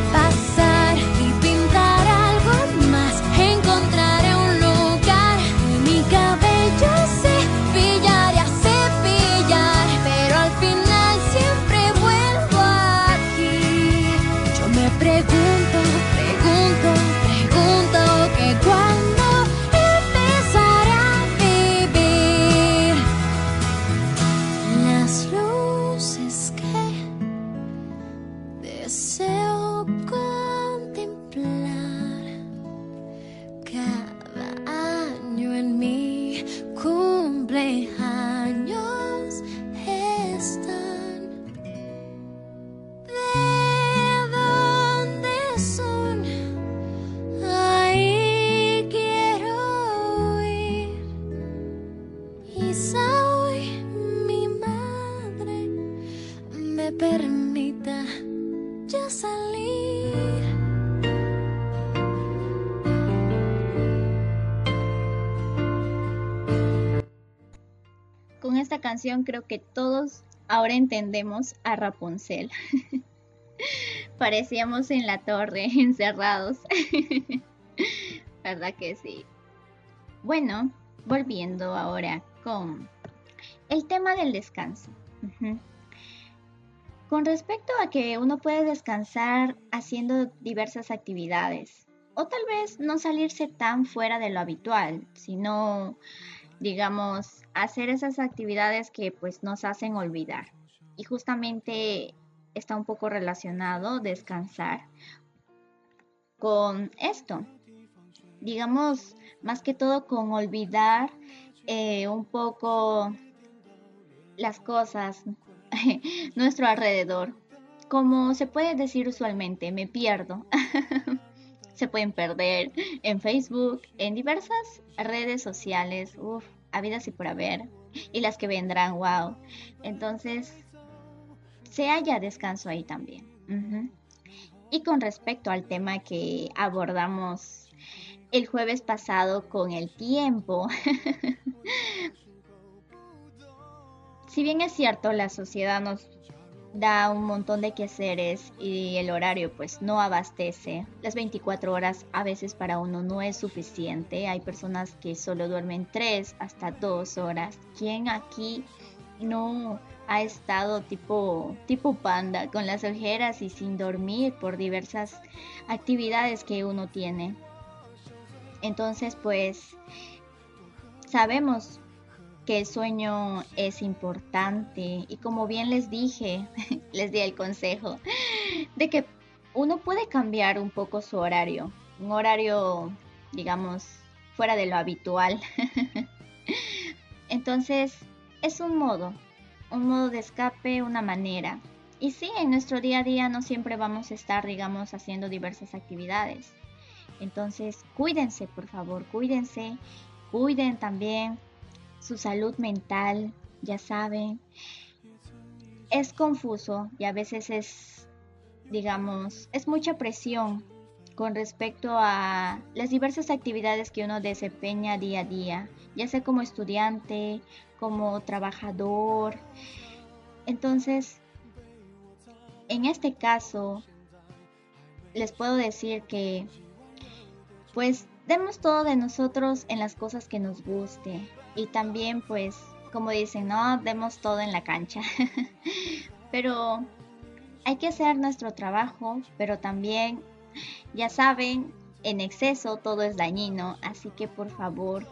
S1: creo que todos ahora entendemos a Rapunzel. Parecíamos en la torre, encerrados. ¿Verdad que sí? Bueno, volviendo ahora con el tema del descanso. Con respecto a que uno puede descansar haciendo diversas actividades, o tal vez no salirse tan fuera de lo habitual, sino, digamos, hacer esas actividades que pues nos hacen olvidar. Y justamente está un poco relacionado descansar con esto. Digamos, más que todo con olvidar eh, un poco las cosas, nuestro alrededor. Como se puede decir usualmente, me pierdo. se pueden perder en Facebook, en diversas redes sociales, uff, habidas y por haber, y las que vendrán, wow. Entonces, se haya descanso ahí también. Y con respecto al tema que abordamos el jueves pasado con el tiempo, si bien es cierto, la sociedad nos da un montón de quehaceres y el horario pues no abastece. Las 24 horas a veces para uno no es suficiente. Hay personas que solo duermen 3 hasta 2 horas. ¿Quién aquí no ha estado tipo tipo panda con las ojeras y sin dormir por diversas actividades que uno tiene? Entonces, pues sabemos que el sueño es importante y como bien les dije, les di el consejo de que uno puede cambiar un poco su horario, un horario, digamos, fuera de lo habitual. Entonces, es un modo, un modo de escape, una manera. Y sí, en nuestro día a día no siempre vamos a estar, digamos, haciendo diversas actividades. Entonces, cuídense, por favor, cuídense, cuiden también su salud mental, ya saben. Es confuso y a veces es, digamos, es mucha presión con respecto a las diversas actividades que uno desempeña día a día, ya sea como estudiante, como trabajador. Entonces, en este caso, les puedo decir que, pues, demos todo de nosotros en las cosas que nos guste, y también pues como dicen, no demos todo en la cancha. pero hay que hacer nuestro trabajo, pero también ya saben, en exceso todo es dañino, así que por favor,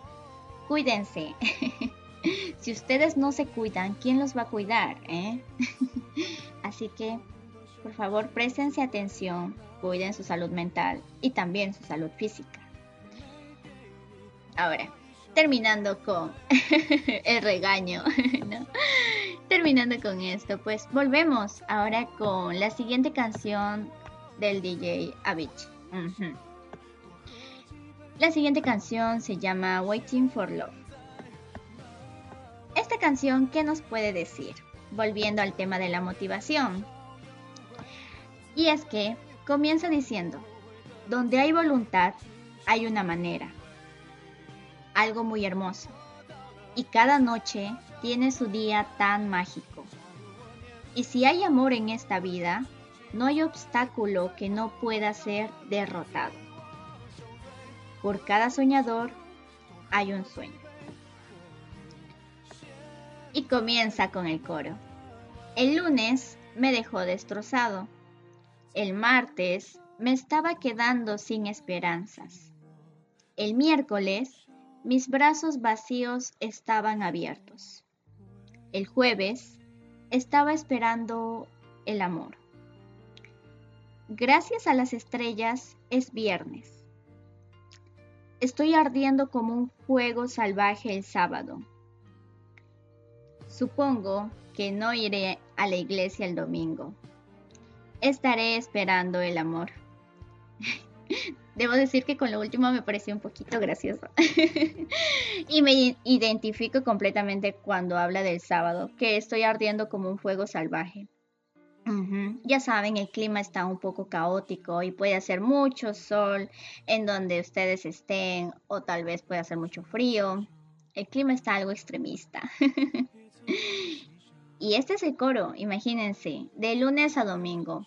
S1: cuídense. si ustedes no se cuidan, ¿quién los va a cuidar? eh? así que por favor, préstense atención, cuiden su salud mental y también su salud física. Ahora, terminando con el regaño, ¿no? Terminando con esto, pues volvemos ahora con la siguiente canción del DJ Avicii. La siguiente canción se llama Waiting for Love. Esta canción, ¿qué nos puede decir? volviendo al tema de la motivación. Y es que comienza diciendo, donde hay voluntad, hay una manera. Algo muy hermoso. Y cada noche tiene su día tan mágico. Y si hay amor en esta vida, no hay obstáculo que no pueda ser derrotado. Por cada soñador hay un sueño. Y comienza con el coro. El lunes me dejó destrozado. El martes me estaba quedando sin esperanzas. El miércoles mis brazos vacíos estaban abiertos. El jueves estaba esperando el amor. Gracias a las estrellas es viernes. Estoy ardiendo como un fuego salvaje el sábado. Supongo que no iré a la iglesia el domingo. Estaré esperando el amor. Debo decir que con lo último me pareció un poquito gracioso. y me identifico completamente cuando habla del sábado, que estoy ardiendo como un fuego salvaje. Ya saben, el clima está un poco caótico y puede hacer mucho sol en donde ustedes estén o tal vez puede hacer mucho frío. El clima está algo extremista. y este es el coro, imagínense, de lunes a domingo.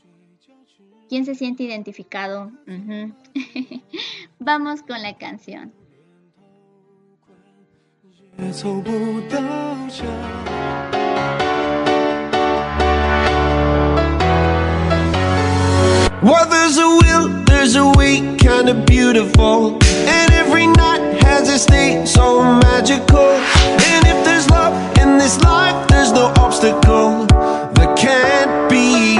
S1: ¿Quién se siente identificado? Vamos con la canción.
S15: Well, there's a will, there's a way, kinda beautiful. And every night has its day, so magical. And if there's love in this life, there's no obstacle that can't be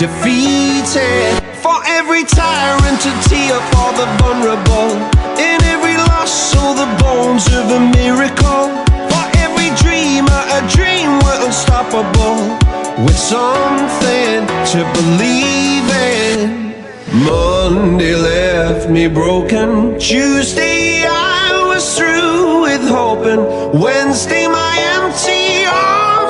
S15: defeated. For every tyrant to tear for the vulnerable. In every loss, so the bones of a miracle. For every dreamer, a dream we're unstoppable. With something to believe in. Monday left me broken. Tuesday I was through with hoping. Wednesday my empty arms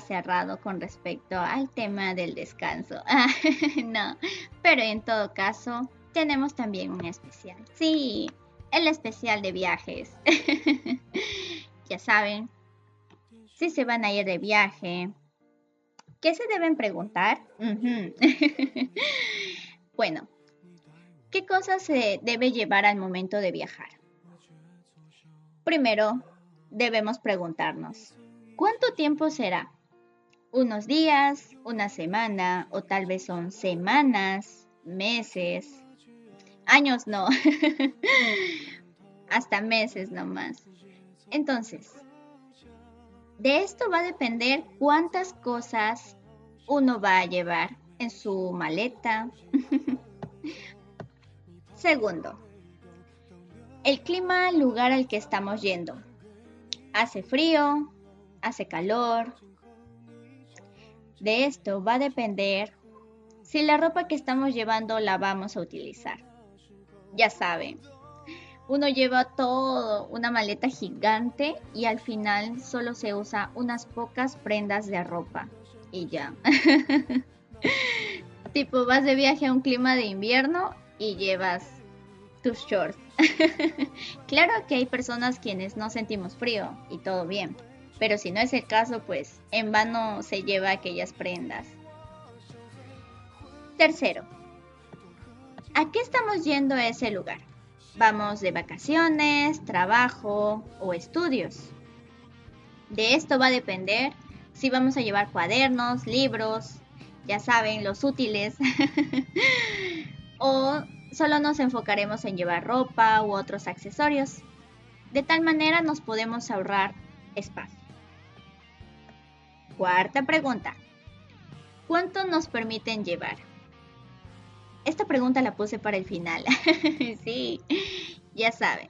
S1: cerrado con respecto al tema del descanso. no, pero en todo caso, tenemos también un especial. Sí, el especial de viajes. ya saben, si se van a ir de viaje, ¿qué se deben preguntar? bueno, ¿qué cosas se debe llevar al momento de viajar? Primero, debemos preguntarnos, ¿cuánto tiempo será? ¿Unos días, una semana o tal vez son semanas, meses? Años no, hasta meses nomás. Entonces, de esto va a depender cuántas cosas uno va a llevar en su maleta. Segundo, el clima lugar al que estamos yendo. Hace frío, hace calor. De esto va a depender si la ropa que estamos llevando la vamos a utilizar. Ya saben, uno lleva todo, una maleta gigante y al final solo se usa unas pocas prendas de ropa y ya. tipo, vas de viaje a un clima de invierno y llevas tus shorts. claro que hay personas quienes no sentimos frío y todo bien, pero si no es el caso, pues en vano se lleva aquellas prendas. Tercero, ¿a qué estamos yendo a ese lugar? Vamos de vacaciones, trabajo o estudios. De esto va a depender si vamos a llevar cuadernos, libros, ya saben, los útiles, o solo nos enfocaremos en llevar ropa u otros accesorios. De tal manera nos podemos ahorrar espacio. Cuarta pregunta. ¿Cuánto nos permiten llevar? Esta pregunta la puse para el final. sí, ya saben.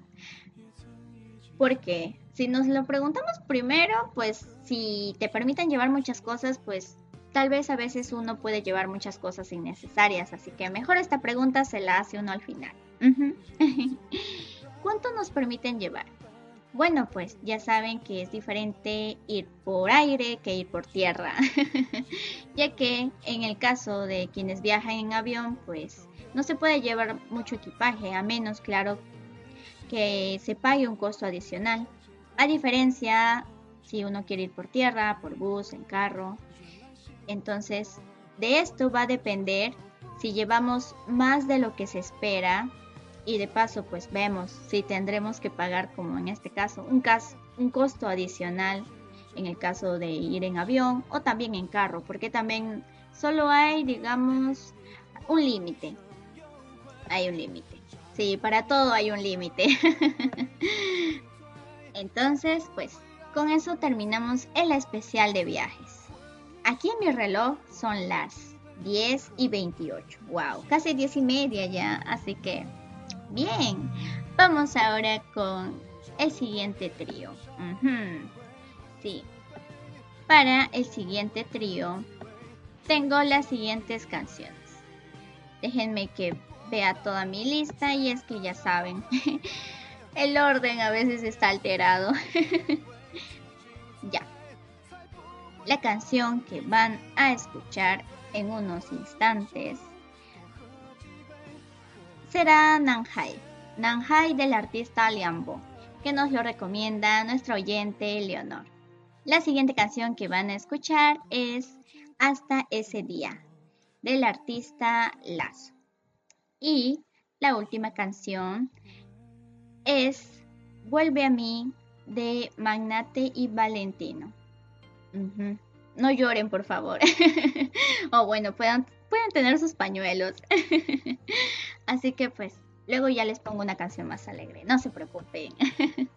S1: Porque si nos lo preguntamos primero, pues si te permiten llevar muchas cosas, pues tal vez a veces uno puede llevar muchas cosas innecesarias. Así que mejor esta pregunta se la hace uno al final. ¿Cuánto nos permiten llevar? Bueno, pues ya saben que es diferente ir por aire que ir por tierra, ya que en el caso de quienes viajan en avión, pues no se puede llevar mucho equipaje, a menos, claro, que se pague un costo adicional. A diferencia, si uno quiere ir por tierra, por bus, en carro. Entonces, de esto va a depender si llevamos más de lo que se espera y de paso pues vemos si tendremos que pagar como en este caso un, un costo adicional en el caso de ir en avión o también en carro porque también solo hay digamos un límite. Hay un límite. Sí para todo hay un límite. Entonces pues con eso terminamos el especial de viajes. Aquí en mi reloj son las 10 y 28 wow casi 10 y media ya así que Bien, vamos ahora con el siguiente trío. Sí, para el siguiente trío tengo las siguientes canciones. Déjenme que vea toda mi lista y es que ya saben, el orden a veces está alterado. ya. La canción que van a escuchar en unos instantes será Nanhai, Nanhai del artista Liambo, que nos lo recomienda nuestro oyente Leonor. La siguiente canción que van a escuchar es Hasta ese día, del artista Lazo. Y la última canción es Vuelve a mí de Magnate y Valentino. No lloren, por favor. o bueno, puedan, pueden tener sus pañuelos. Así que pues luego ya les pongo una canción más alegre, no se preocupen.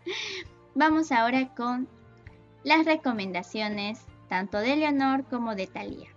S1: Vamos ahora con las recomendaciones tanto de Leonor como de Talía.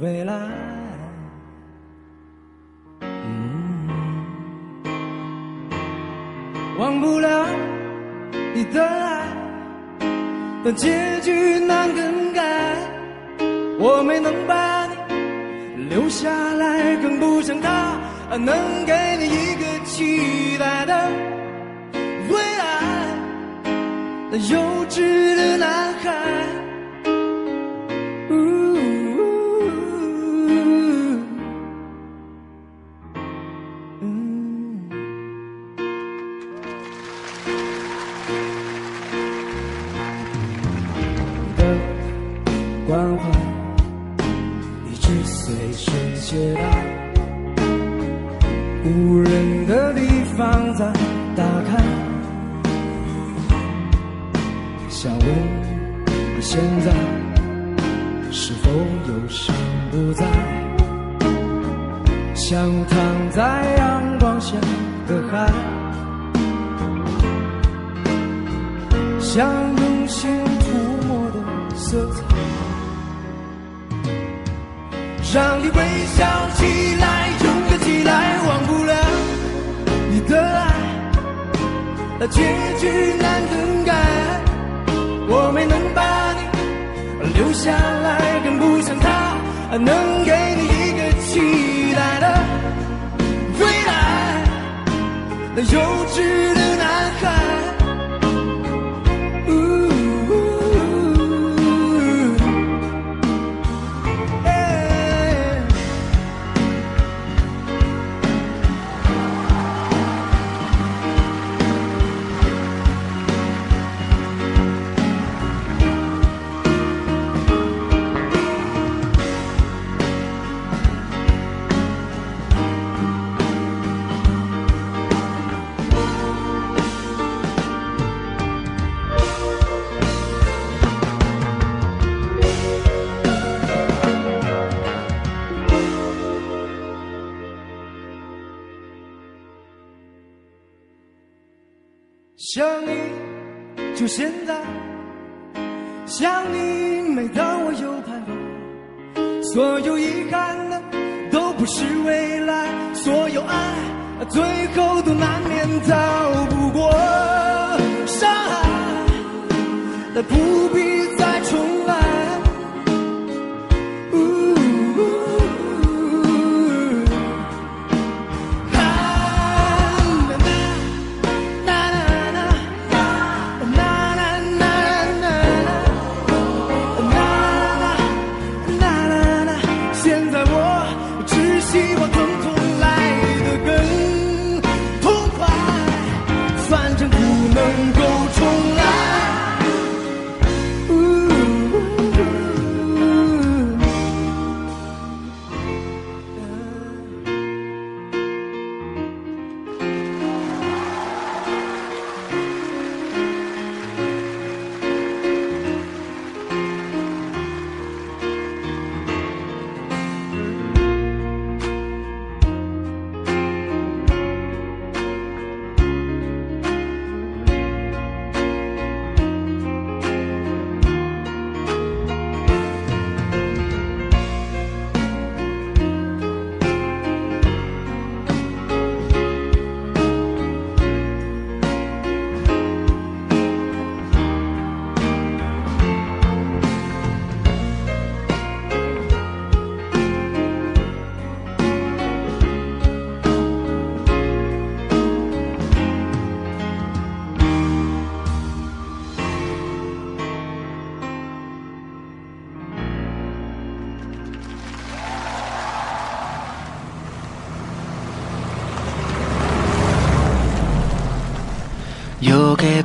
S16: 未来，嗯，忘不了你的爱，但结局难更改。我没能把你留下来，更不像他能给你一个期待的未来。那幼稚的男孩。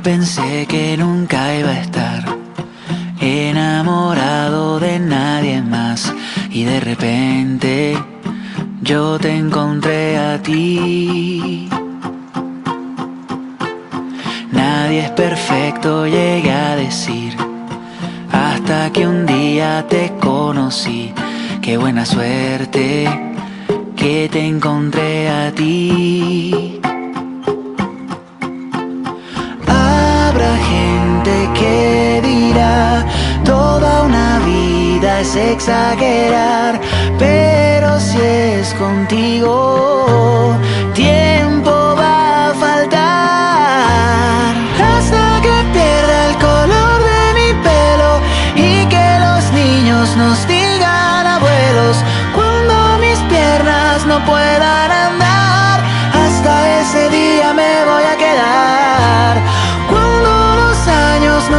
S17: pensé que nunca iba a estar enamorado de nadie más y de repente yo te encontré a ti. Nadie es perfecto, llegué a decir, hasta que un día te conocí. Qué buena suerte que te encontré a ti. gente que dirá, toda una vida es exagerar, pero si es contigo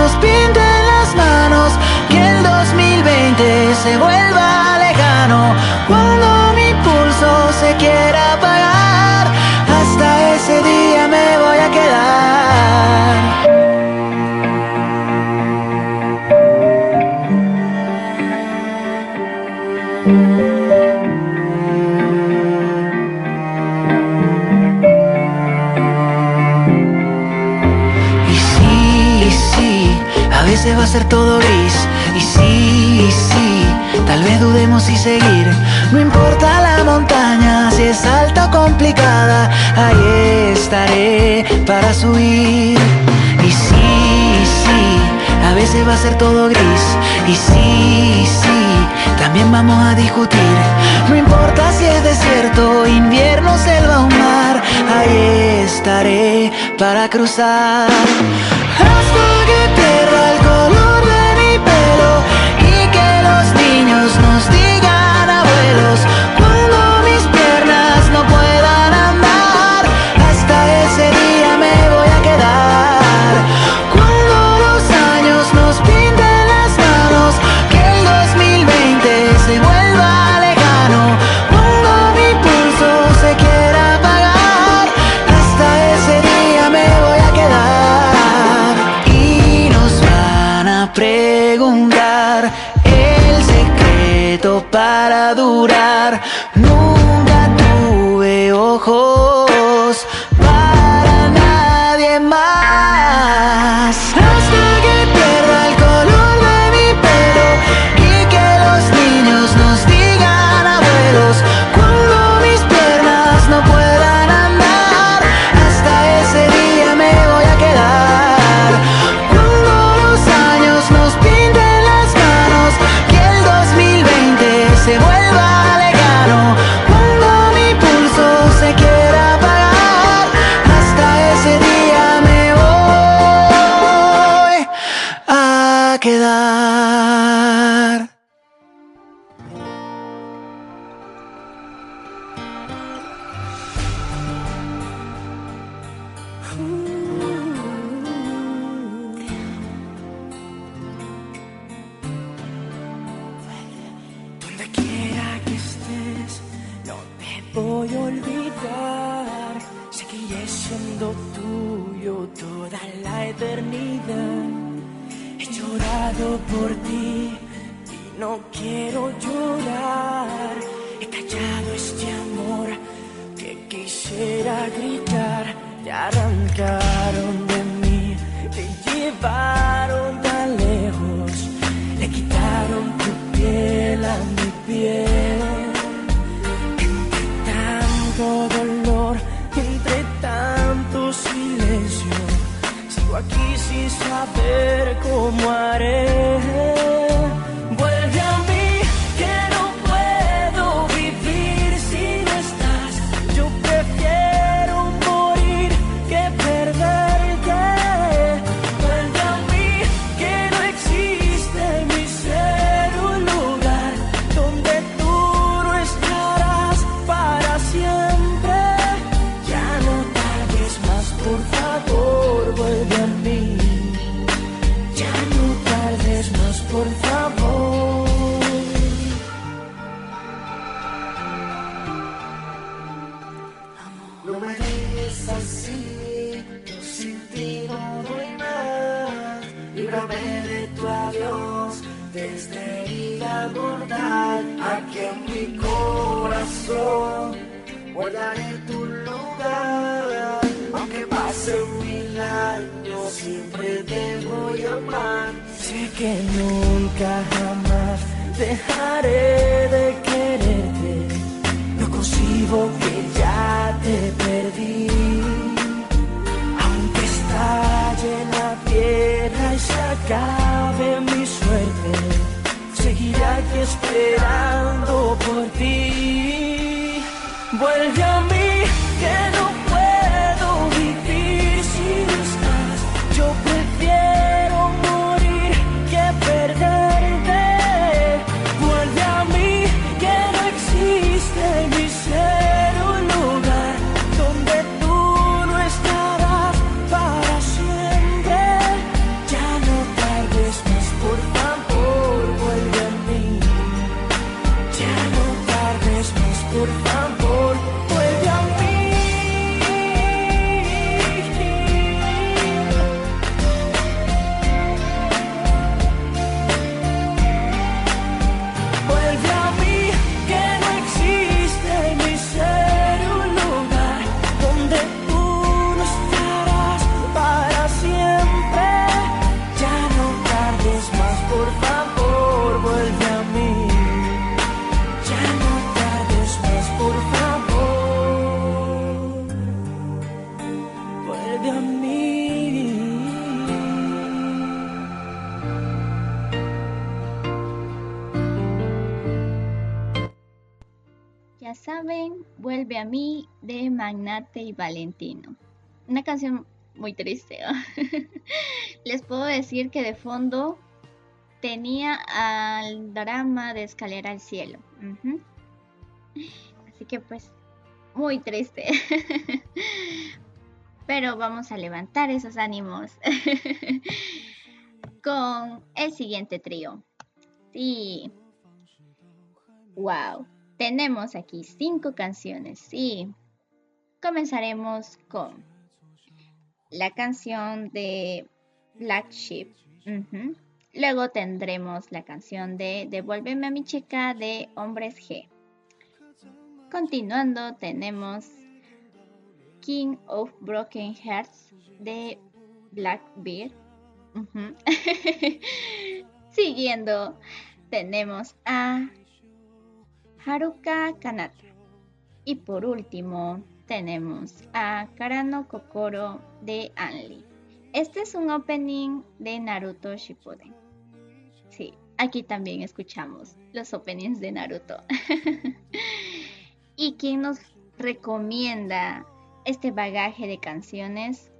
S17: les pinto en las manos que el 2020 se vuelva todo gris. Y sí, y sí, tal vez dudemos si seguir. No importa la montaña, si es alta o complicada, ahí estaré para subir. Y sí, y sí, a veces va a ser todo gris. Y sí, y sí, también vamos a discutir. No importa si es desierto, invierno, selva o mar, ahí estaré para cruzar. Se
S12: acabe mi suerte, seguiré aquí esperando por ti. Vuelve a mí, que no Vuelve a mí
S1: de Magnate y Valentino. Una canción muy triste. Les puedo decir que de fondo tenía al drama de Escalera al Cielo. Así que pues, muy triste. Pero vamos a levantar esos ánimos con el siguiente trío. Sí. Wow. Tenemos aquí cinco canciones. Sí. Comenzaremos con la canción de Black Sheep. Luego tendremos la canción de Devuélveme a mi chica de Hombres G. Continuando tenemos King of Broken Hearts de Blackbeard. Ujú. Siguiendo tenemos a Haruka Kanata. Y por último tenemos a Karano Kokoro de Anli. Este es un opening de Naruto Shippuden. Sí, aquí también escuchamos los openings de Naruto. y quien nos recomienda este bagaje de canciones,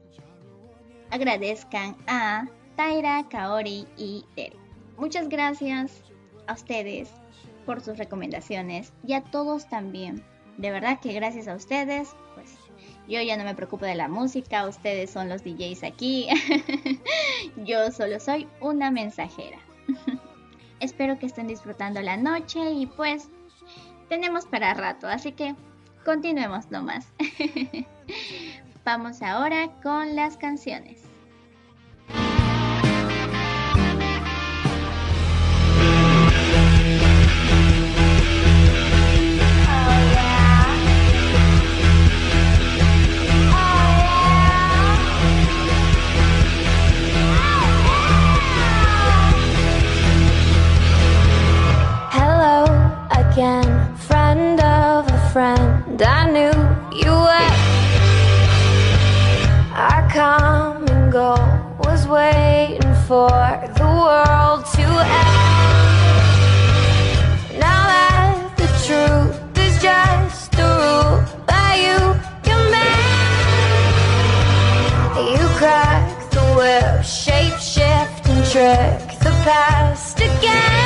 S1: agradezcan a Taira, Kaori y Derek. Muchas gracias a ustedes por sus recomendaciones y a todos también. De verdad que gracias a ustedes, pues yo ya no me preocupo de la música, ustedes son los DJs aquí. yo solo soy una mensajera. Espero que estén disfrutando la noche y pues tenemos para rato, así que continuemos nomás. Vamos ahora con las canciones.
S18: Again, friend of a friend. I knew you were. Our common goal was waiting for the world to end. Now that the truth is just a rule that you can bend, you crack the whip, shape shift and trick the past again.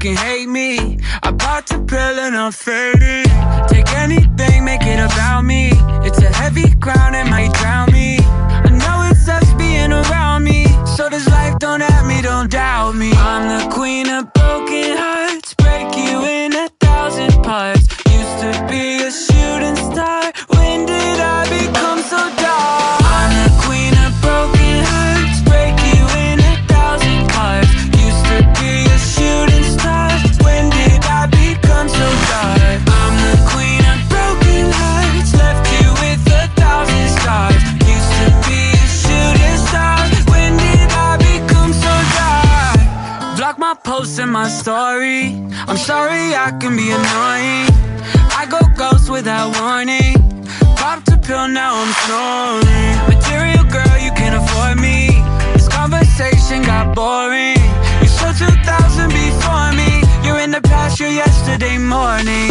S6: fucking hate. I can be annoying. I go ghost without warning. Popped a pill, now I'm snoring. Material girl, you can't afford me. This conversation got boring. You're said 2000 before me. You're in the past, you're yesterday morning.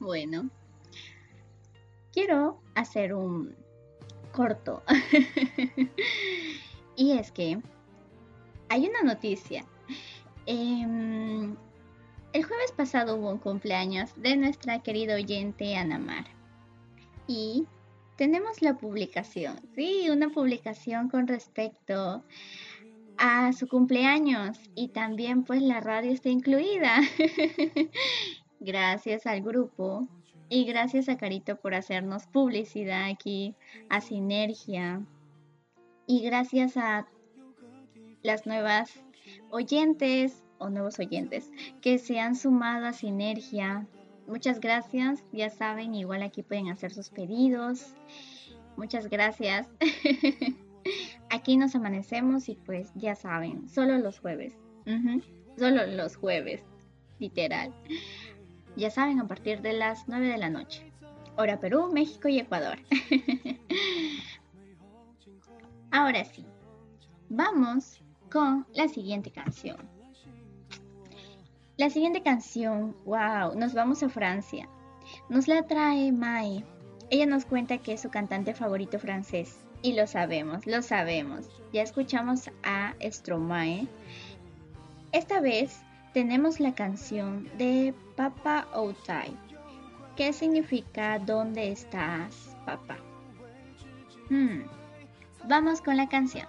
S1: bueno, quiero hacer un corto. y es que hay una noticia. Em, el jueves pasado hubo un cumpleaños de nuestra querida oyente Anamar. Y tenemos la publicación, sí, una publicación con respecto su cumpleaños y también pues la radio está incluida. gracias al grupo y gracias a Carito por hacernos publicidad aquí, a Sinergia y gracias a las nuevas oyentes o nuevos oyentes que se han sumado a Sinergia. Muchas gracias, ya saben, igual aquí pueden hacer sus pedidos. Muchas gracias. aquí nos amanecemos y pues ya saben, solo los jueves. Solo los jueves, literal. Ya saben, a partir de las 9 de la noche. Hora Perú, México y Ecuador. Ahora sí, vamos con la siguiente canción. La siguiente canción, wow, nos vamos a Francia. Nos la trae Mai. Ella nos cuenta que es su cantante favorito francés. Y lo sabemos, lo sabemos. Ya escuchamos a Stromae. Esta vez tenemos la canción de Papa Outai. ¿Qué significa ¿Dónde estás, papá? Hmm, Vamos con la canción.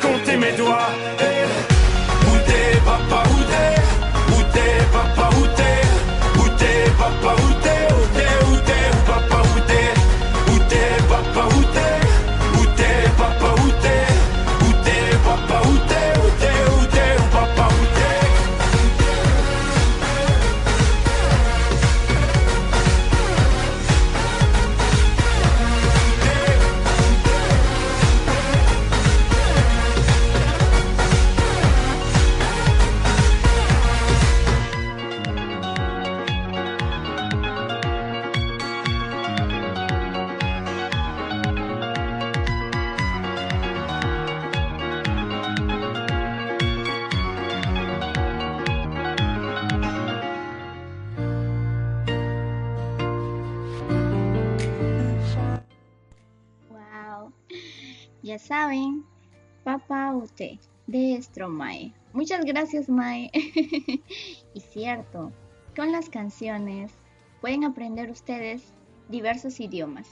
S15: compté mes doigts. T'es papa, où t'es? Papa, où t'es papa, Où
S1: saben, Papa Ute. de Stromae. Muchas gracias, Mae. y cierto, con las canciones pueden aprender ustedes diversos idiomas.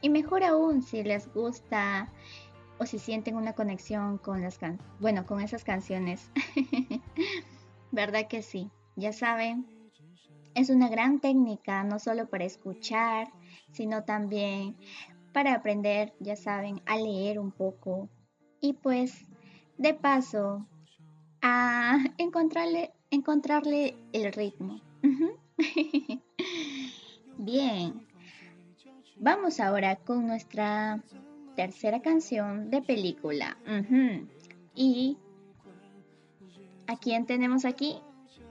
S1: Y mejor aún si les gusta o si sienten una conexión con las can bueno, con esas canciones. ¿Verdad que sí? Ya saben, es una gran técnica no solo para escuchar, sino también para aprender, ya saben, a leer un poco y pues de paso a encontrarle, encontrarle el ritmo. Bien, vamos ahora con nuestra tercera canción de película. Y ¿a quién tenemos aquí?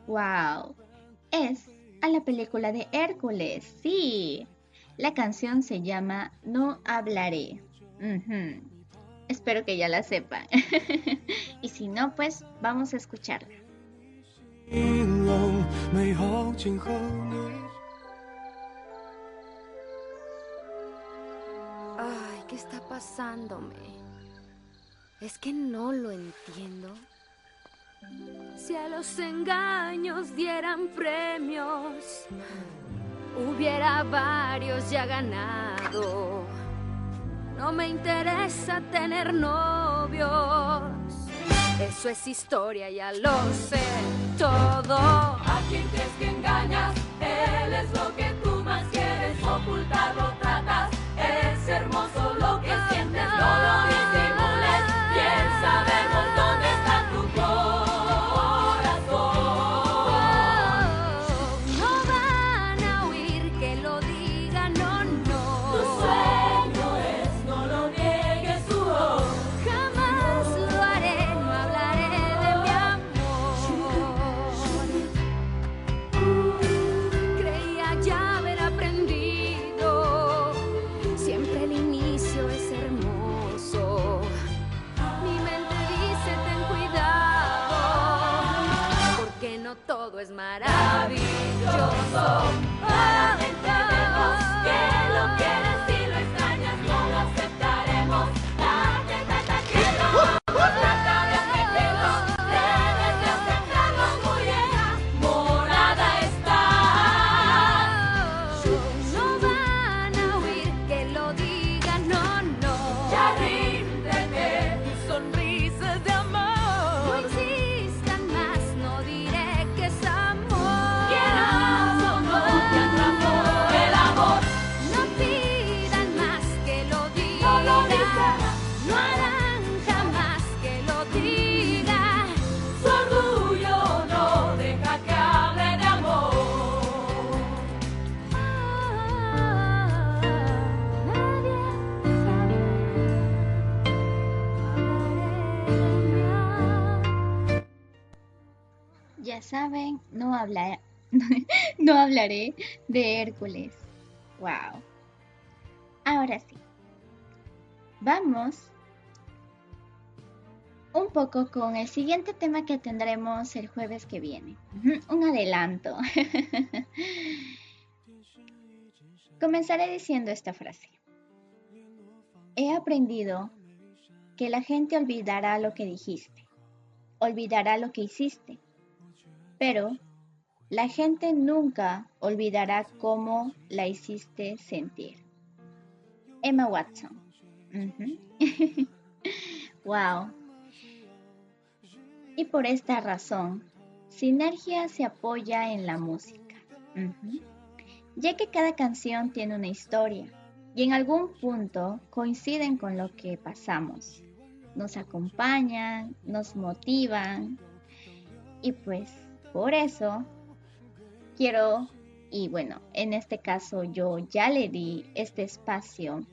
S1: ¡Wow! Es a la película de Hércules, sí. La canción se llama No hablaré. Espero que ya la sepan. y si no, pues vamos a escucharla.
S19: Ay, ¿qué está pasándome? Es que no lo entiendo. Si a los engaños dieran premios, hubiera varios ya ganado. No me interesa tener novios. Eso es historia, ya lo sé todo.
S8: ¿A quién crees que engañas?
S1: Saben, no, habla- no hablaré de Hércules. Wow. Ahora sí. Vamos un poco con el siguiente tema que tendremos el jueves que viene. Un adelanto. Comenzaré diciendo esta frase. He aprendido que la gente olvidará lo que dijiste, olvidará lo que hiciste, pero la gente nunca olvidará cómo la hiciste sentir. Emma Watson. Wow. Y por esta razón, Sinergia se apoya en la música, ya que cada canción tiene una historia y en algún punto coinciden con lo que pasamos. Nos acompañan, nos motivan y pues por eso quiero, y bueno, en este caso yo ya le di este espacio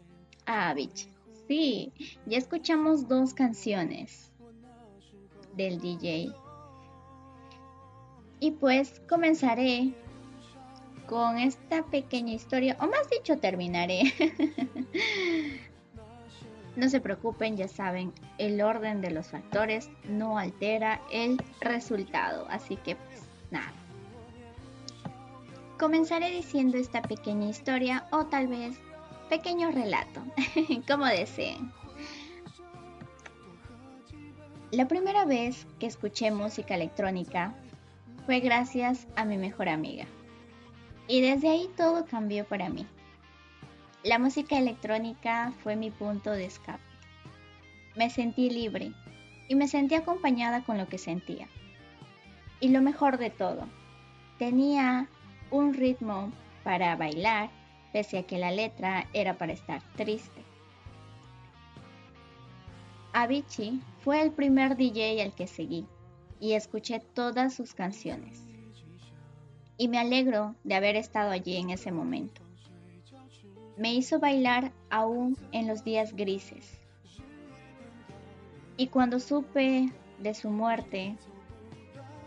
S1: a Avicii. Sí, ya escuchamos dos canciones del DJ. Y pues comenzaré con esta pequeña historia, o más dicho terminaré. no se preocupen, ya saben, el orden de los factores no altera el resultado, así que pues nada. Comenzaré diciendo esta pequeña historia o tal vez pequeño relato, como deseen. La primera vez que escuché música electrónica fue gracias a mi mejor amiga. Y desde ahí todo cambió para mí. La música electrónica fue mi punto de escape. Me sentí libre y me sentí acompañada con lo que sentía. Y lo mejor de todo, tenía un ritmo para bailar, pese a que la letra era para estar triste. Avicii fue el primer DJ al que seguí y escuché todas sus canciones. Y me alegro de haber estado allí en ese momento. Me hizo bailar aún en los días grises. Y cuando supe de su muerte,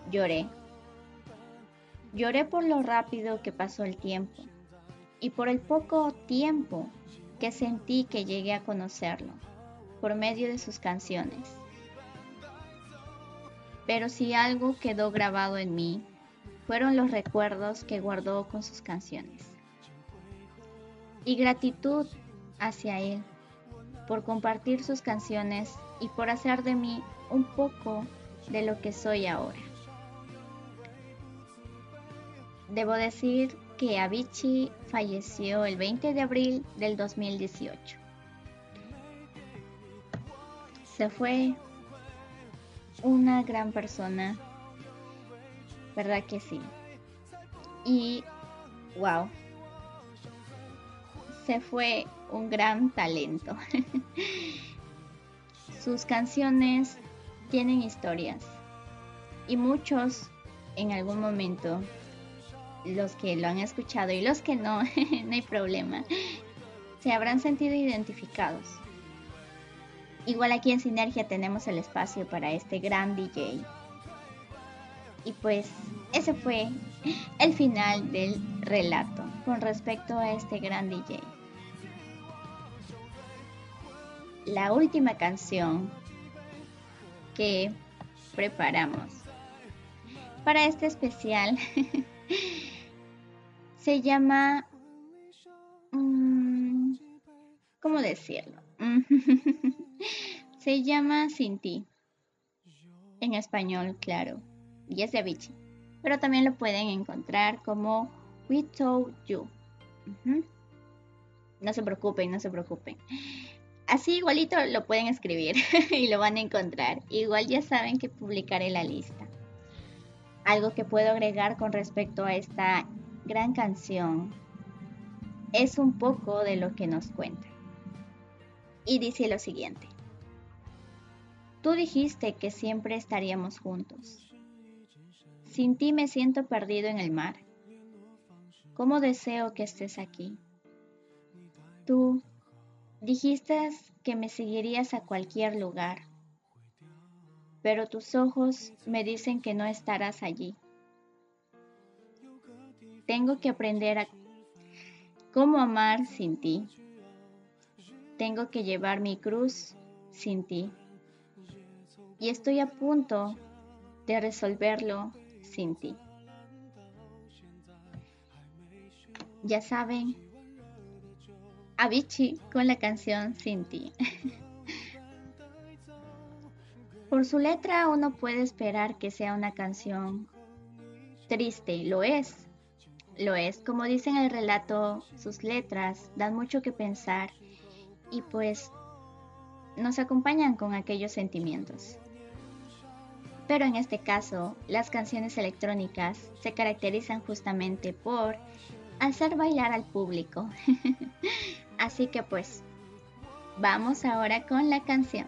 S1: lloré. Lloré por lo rápido que pasó el tiempo y por el poco tiempo que sentí que llegué a conocerlo por medio de sus canciones. Pero si algo quedó grabado en mí, fueron los recuerdos que guardó con sus canciones. Y gratitud hacia él por compartir sus canciones y por hacer de mí un poco de lo que soy ahora. Debo decir que Avicii falleció el 20 de abril del 2018. Se fue una gran persona, ¿verdad que sí? Y, wow, se fue un gran talento. Sus canciones tienen historias y muchos en algún momento, los que lo han escuchado y los que no, no hay problema, se habrán sentido identificados. Igual aquí en Sinergia tenemos el espacio para este gran DJ. Y pues ese fue el final del relato con respecto a este gran DJ. La última canción que preparamos para este especial se llama... mm, ¿Cómo decirlo? Se llama Sin ti. En español, claro. Y es de Avicii. Pero también lo pueden encontrar como We Told You. No se preocupen, no se preocupen. Así igualito lo pueden escribir y lo van a encontrar. Igual ya saben que publicaré la lista. Algo que puedo agregar con respecto a esta gran canción es un poco de lo que nos cuenta. Y dice lo siguiente. Tú dijiste que siempre estaríamos juntos. Sin ti me siento perdido en el mar. ¿Cómo deseo que estés aquí? Tú dijiste que me seguirías a cualquier lugar, pero tus ojos me dicen que no estarás allí. Tengo que aprender a cómo amar sin ti. Tengo que llevar mi cruz sin ti. Y estoy a punto de resolverlo sin ti. Ya saben, Avicii con la canción Sin ti. Por su letra uno puede esperar que sea una canción triste, lo es, lo es. Como dice en el relato, sus letras dan mucho que pensar y pues nos acompañan con aquellos sentimientos. Pero en este caso, las canciones electrónicas se caracterizan justamente por hacer bailar al público. Así que pues, vamos ahora con la canción.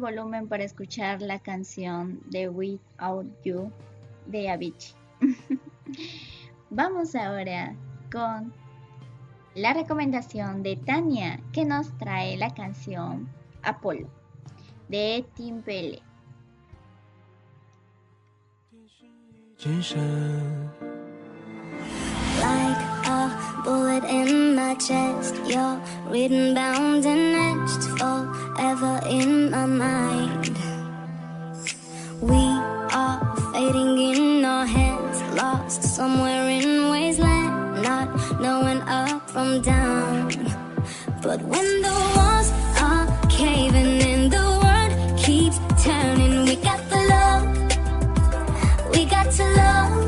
S1: volumen para escuchar la canción de Without You de Avicii. Vamos ahora con la recomendación de Tania que nos trae la canción Apolo de Timbele.
S3: Like a bullet in my chest. You're written, bound and etched Forever in my mind. We are fading in our hands Lost somewhere in wasteland Not knowing up from down. But when the walls are caving in The world keeps turning. We got the love We got to love.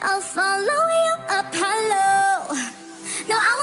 S3: I'll follow you up, hello. No, I'll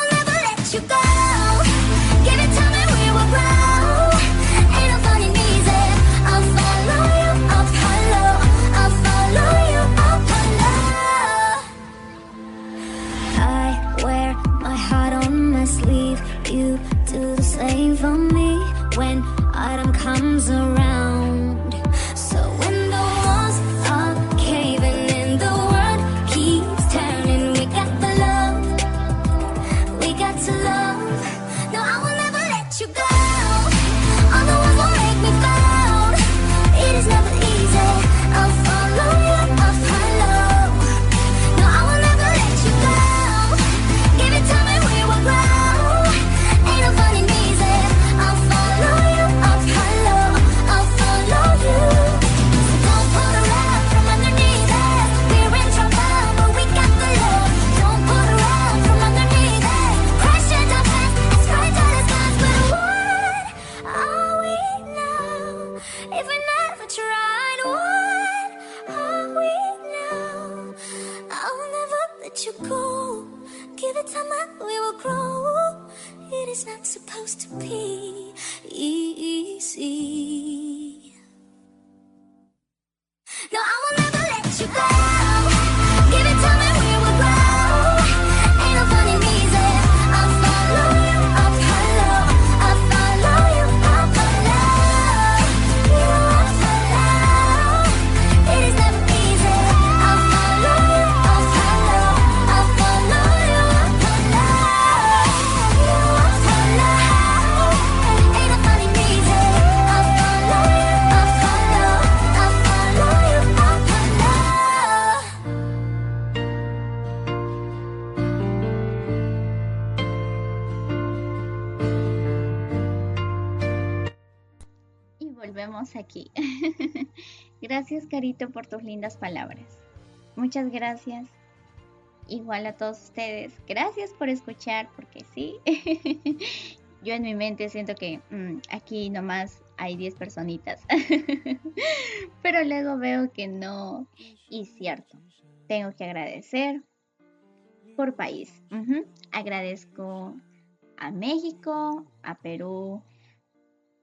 S1: aquí. gracias, Carito, por tus lindas palabras. Muchas gracias. Igual a todos ustedes. Gracias por escuchar, porque sí. Yo en mi mente siento que mm, aquí nomás hay 10 personitas. Pero luego veo que no. Y cierto, tengo que agradecer por país. Agradezco a México, a Perú,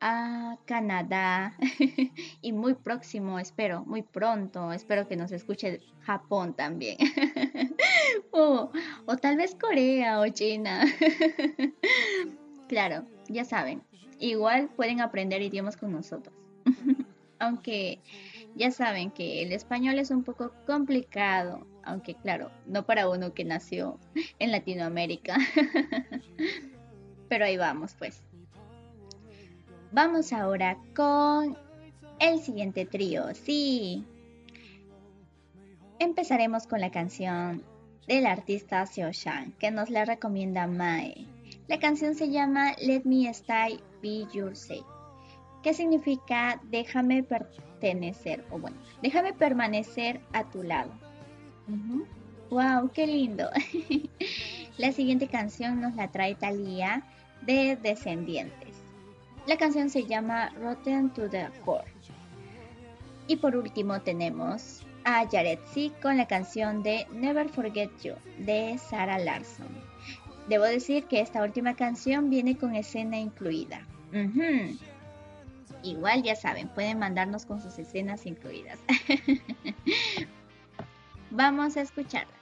S1: a Canadá y muy próximo, espero, muy pronto, espero que nos escuche Japón también. o, o tal vez Corea o China. claro, ya saben, igual pueden aprender idiomas con nosotros. Aunque ya saben que el español es un poco complicado, aunque claro, no para uno que nació en Latinoamérica. Pero ahí vamos, pues. Vamos ahora con el siguiente trío. Sí. Empezaremos con la canción del artista Seo que nos la recomienda Mae. La canción se llama Let Me Stay Be Your Say, que significa déjame pertenecer, o bueno, déjame permanecer a tu lado. Wow, qué lindo. la siguiente canción nos la trae Thalía de Descendientes. La canción se llama Rotten to the Core. Y por último tenemos a Yaretsi con la canción de Never Forget You de Sarah Larson. Debo decir que esta última canción viene con escena incluida. Igual ya saben, pueden mandarnos con sus escenas incluidas. Vamos a escucharlas.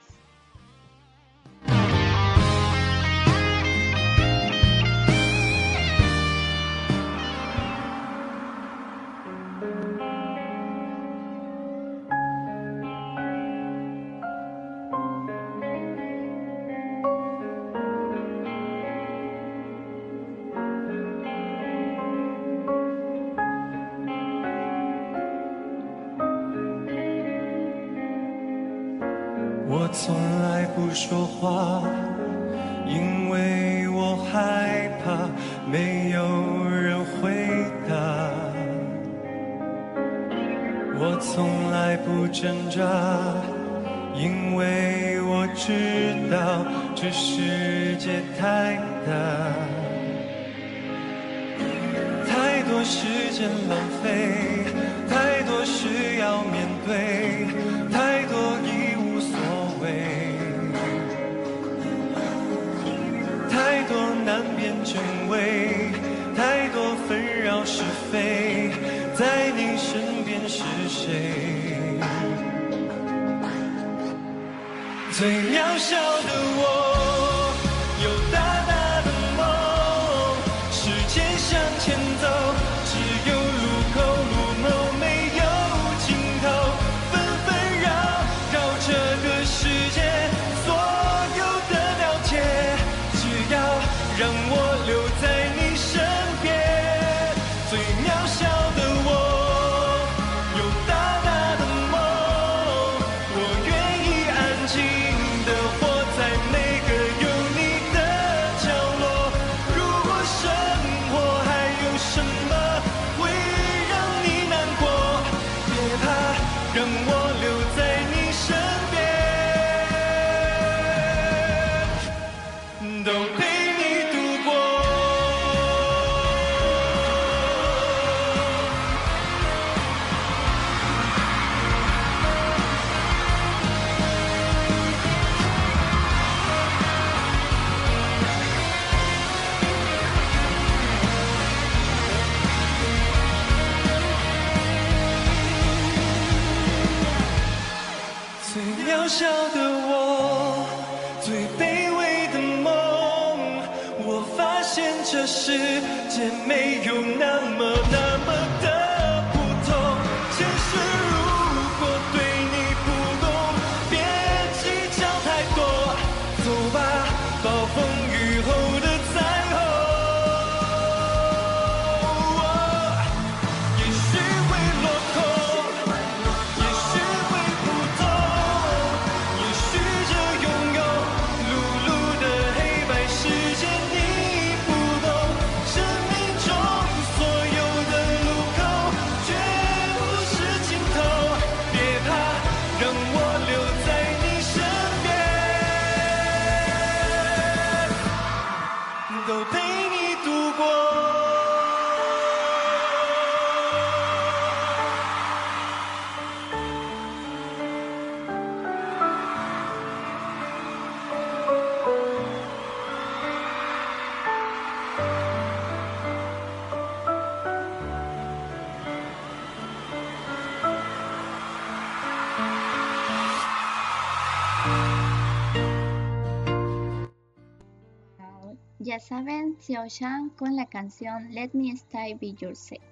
S1: Xiaoshan con la canción Let Me Stay Be Yourself.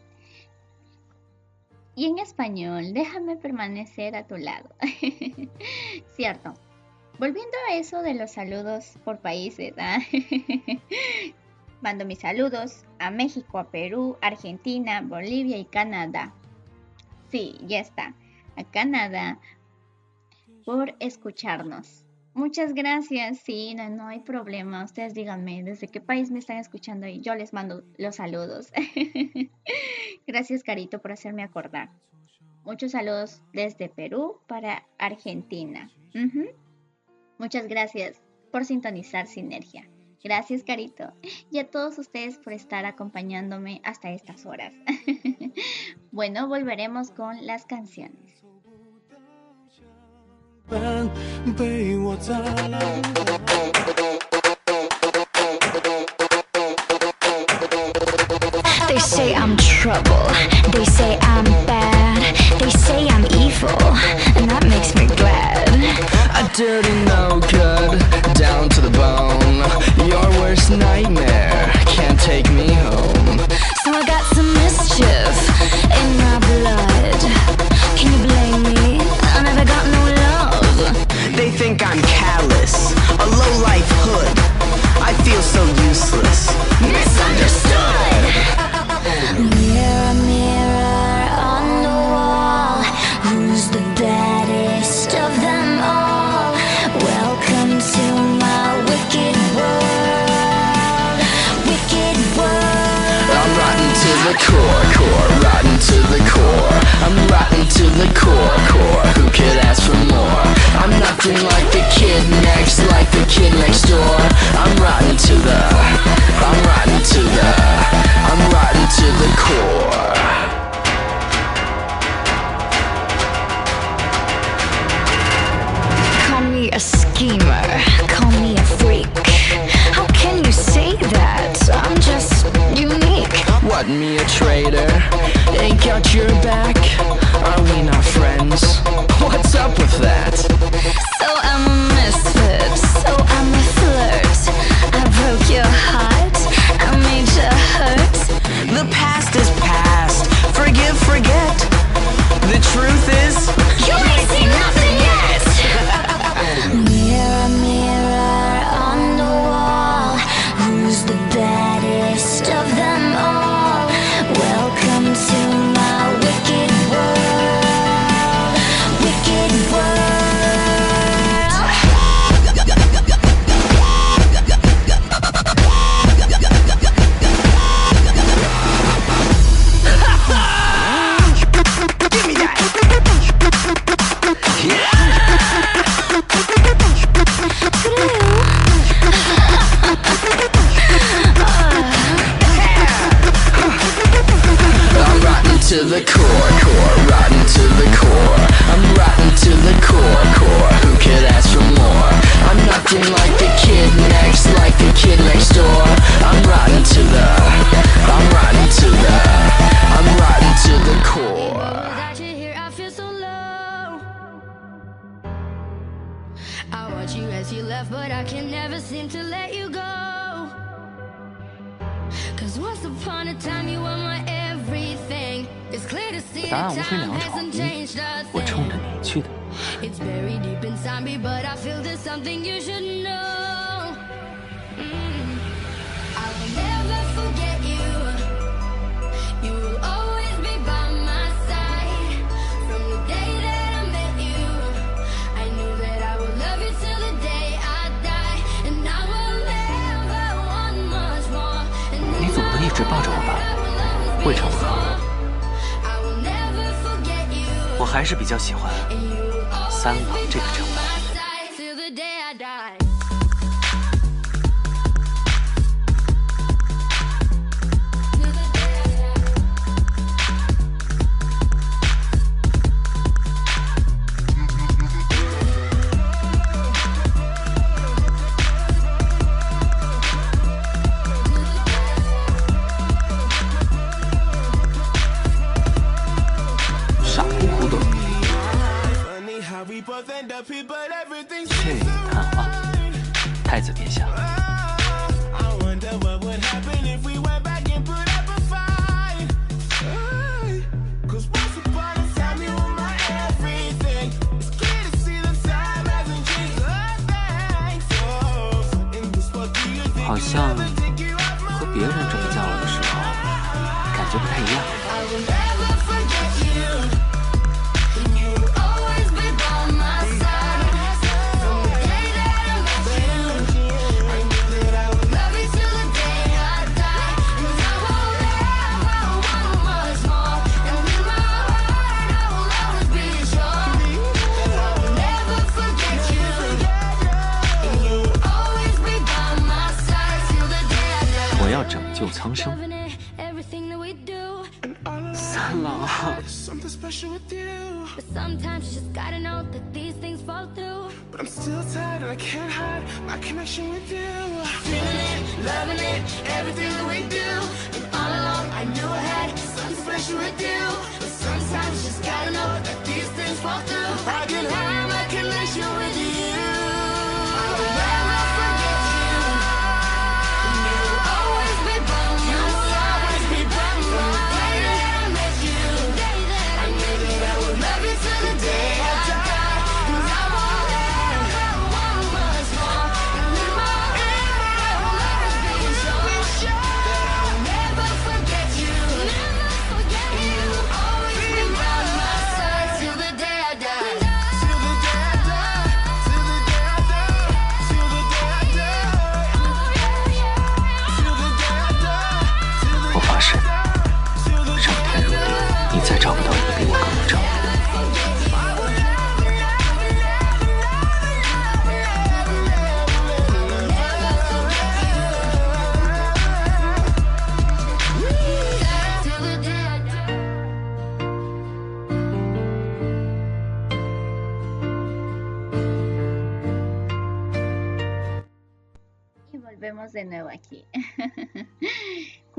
S1: Y en español, déjame permanecer a tu lado. Cierto. Volviendo a eso de los saludos por países, ¿eh? mando mis saludos a México, a Perú, Argentina, Bolivia y Canadá. Sí, ya está. A Canadá por escucharnos. Muchas gracias, sí, no, no, hay problema. Ustedes díganme desde qué país me están escuchando y yo les mando los saludos. gracias, Carito, por hacerme acordar. Muchos saludos desde Perú para Argentina. Muchas gracias por sintonizar Sinergia. Gracias, Carito. Y a todos ustedes por estar acompañándome hasta estas horas. bueno, volveremos con las canciones.
S3: They say I'm trouble, they say I'm bad, they say I'm evil, and that makes me glad. I
S1: didn't.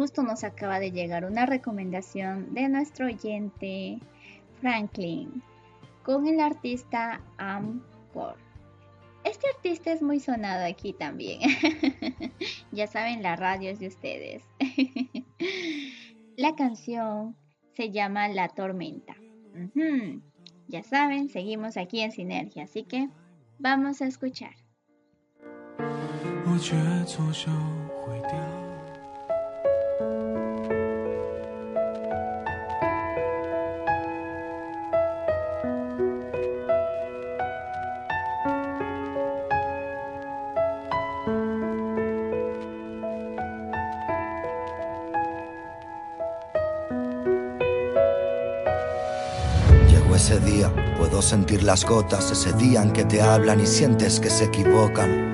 S1: Justo nos acaba de llegar una recomendación de nuestro oyente Franklin con el artista Amcor. Este artista es muy sonado aquí también. ya saben, la radio es de ustedes. la canción se llama La Tormenta. Ujú. Ya saben, seguimos aquí en Sinergia, así que vamos a escuchar.
S20: 我却错手
S21: Sentir las gotas, ese día en que te hablan y sientes que se equivocan.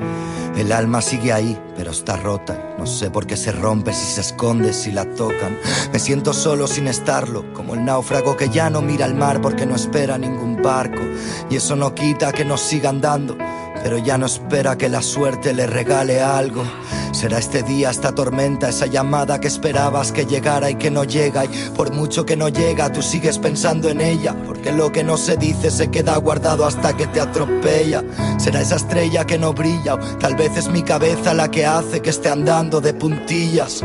S21: El alma sigue ahí, pero está rota. No sé por qué se rompe si se esconde, si la tocan. Me siento solo sin estarlo, como el náufrago que ya no mira al mar porque no espera ningún barco. Y eso no quita que nos siga andando, pero ya no espera que la suerte le regale algo. Será este día, esta tormenta, esa llamada que esperabas que llegara y que no llega. Y por mucho que no llega, tú sigues pensando en ella. Porque lo que no se dice se queda guardado hasta que te atropella. Será esa estrella que no brilla, o tal vez es mi cabeza la que hace que esté andando de puntillas.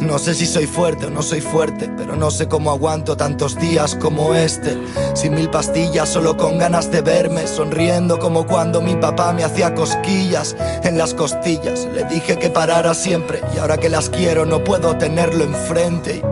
S21: No sé si soy fuerte o no soy fuerte, pero no sé cómo aguanto tantos días como este. Sin mil pastillas, solo con ganas de verme, sonriendo como cuando mi papá me hacía cosquillas en las costillas. Le dije que parara siempre y ahora que las quiero no puedo tenerlo enfrente.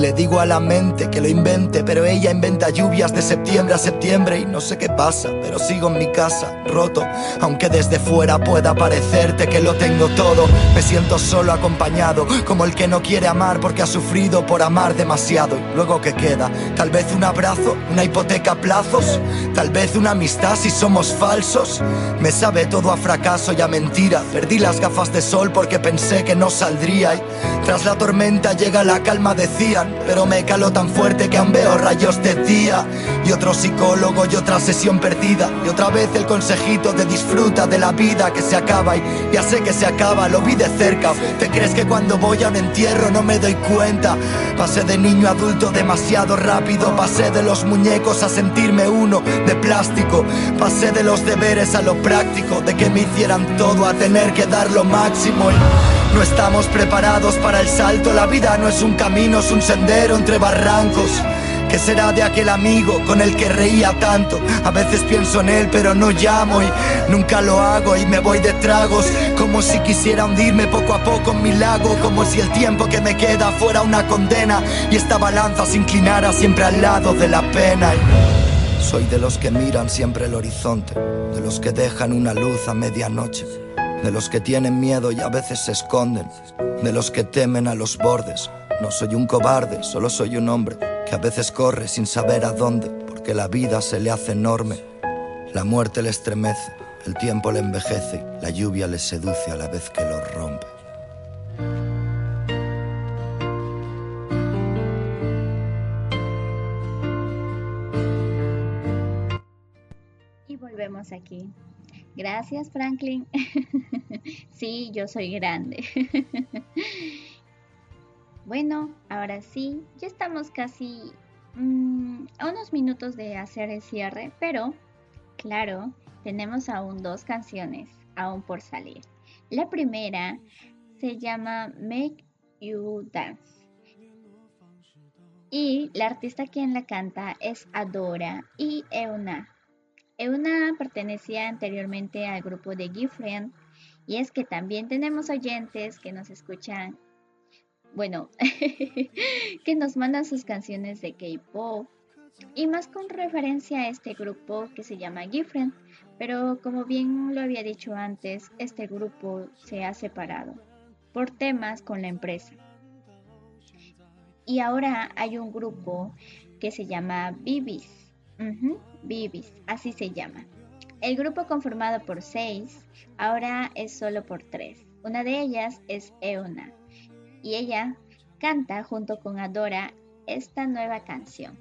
S21: Le digo a la mente que lo invente, pero ella inventa lluvias de septiembre a septiembre y no sé qué pasa, pero sigo en mi casa, roto. Aunque desde fuera pueda parecerte que lo tengo todo, me siento solo acompañado, como el que no quiere amar porque ha sufrido por amar demasiado. Y luego que queda, tal vez un abrazo, una hipoteca a plazos, tal vez una amistad si somos falsos. Me sabe todo a fracaso y a mentira. Perdí las gafas de sol porque pensé que no saldría y tras la tormenta llega la calma, decían. Pero me caló tan fuerte que aún veo rayos de día. Y otro psicólogo y otra sesión perdida. Y otra vez el consejito de disfruta de la vida que se acaba. Y ya sé que se acaba, lo vi de cerca. ¿Te crees que cuando voy a un entierro no me doy cuenta? Pasé de niño a adulto demasiado rápido. Pasé de los muñecos a sentirme uno de plástico. Pasé de los deberes a lo práctico. De que me hicieran todo a tener que dar lo máximo. Y no estamos preparados para el salto. La vida no es un camino, es un sendero entre barrancos. ¿Qué será de aquel amigo con el que reía tanto? A veces pienso en él, pero no llamo y nunca lo hago y me voy de tragos. Como si quisiera hundirme poco a poco en mi lago, como si el tiempo que me queda fuera una condena y esta balanza se inclinara siempre al lado de la pena. Soy de los que miran siempre el horizonte, de los que dejan una luz a medianoche, de los que tienen miedo y a veces se esconden, de los que temen a los bordes. No soy un cobarde, solo soy un hombre que a veces corre sin saber a dónde, porque la vida se le hace enorme. La muerte le estremece, el tiempo le envejece, la lluvia le seduce a la vez que lo rompe.
S1: Y volvemos aquí. Gracias, Franklin. sí, yo soy grande. bueno, ahora sí, ya estamos casi mm, a unos minutos de hacer el cierre, pero claro, tenemos aún dos canciones aún por salir. La primera se llama Make You Dance. Y la artista quien la canta es Adora y Euna. Euna pertenecía anteriormente al grupo de Gifriend y es que también tenemos oyentes que nos escuchan, bueno, que nos mandan sus canciones de K-pop y más con referencia a este grupo que se llama Gifriend, pero como bien lo había dicho antes, este grupo se ha separado por temas con la empresa. Y ahora hay un grupo que se llama Bibis. Bibis, así se llama. El grupo conformado por seis ahora es solo por tres. Una de ellas es Euna y ella canta junto con Adora esta nueva canción.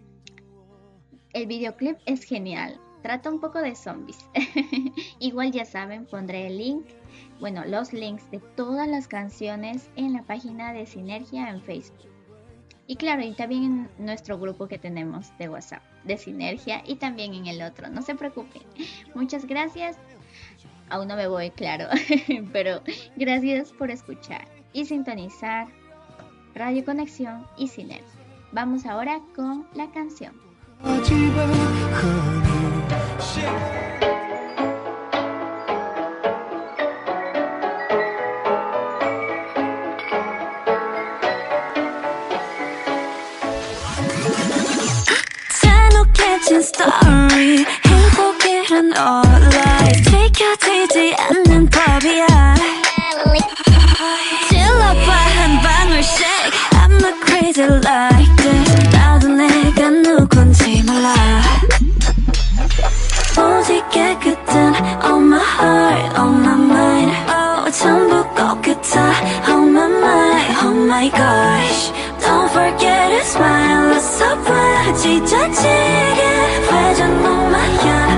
S1: El videoclip es genial, trata un poco de zombies. Igual ya saben, pondré el link, bueno, los links de todas las canciones en la página de Sinergia en Facebook. Y claro, y también en nuestro grupo que tenemos de WhatsApp, de Sinergia, y también en el otro, no se preocupen. Muchas gracias. Aún no me voy, claro, pero gracias por escuchar y sintonizar Radio Conexión y Sinergia. Vamos ahora con la canción.
S3: 녹여진 story 행복이란 all lies 지켜지지 않는 법이야 질러봐 한 방울씩 I'm not crazy like this 나도 내가 누군지 몰라 오직 깨끗한 on my heart on my mind oh 전부 깨끗하 on my mind oh my gosh don't forget to smile 웃어봐 찢어지게 회전 엄마야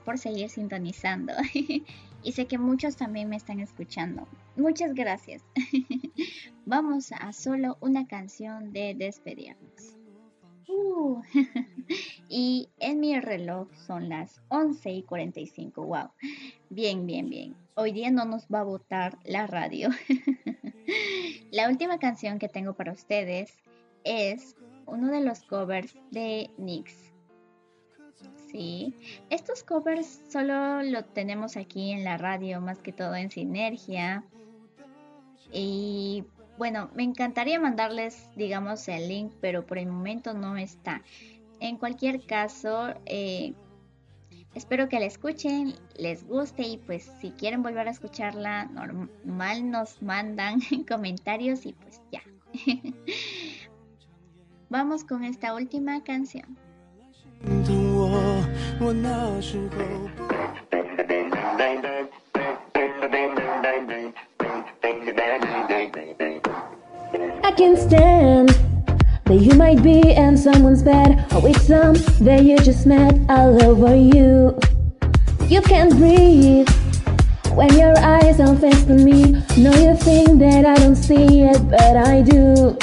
S1: Por seguir sintonizando. y sé que muchos también me están escuchando. Muchas gracias. Vamos a solo una canción de despedirnos. Uh, y en mi reloj son las 11 y 45. Wow. Bien, bien, bien. Hoy día no nos va a votar la radio. la última canción que tengo para ustedes es uno de los covers de Nix. Sí, estos covers solo lo tenemos aquí en la radio, más que todo en Sinergia. Y bueno, me encantaría mandarles, digamos, el link, pero por el momento no está. En cualquier caso, eh, espero que la escuchen, les guste y pues si quieren volver a escucharla, normal nos mandan comentarios y pues ya. Vamos con esta última canción.
S8: I can't stand that you might be in someone's bed or with some that you just met all over you. You can't breathe when your eyes are fixed on me. No, you think that I don't see it, but I do.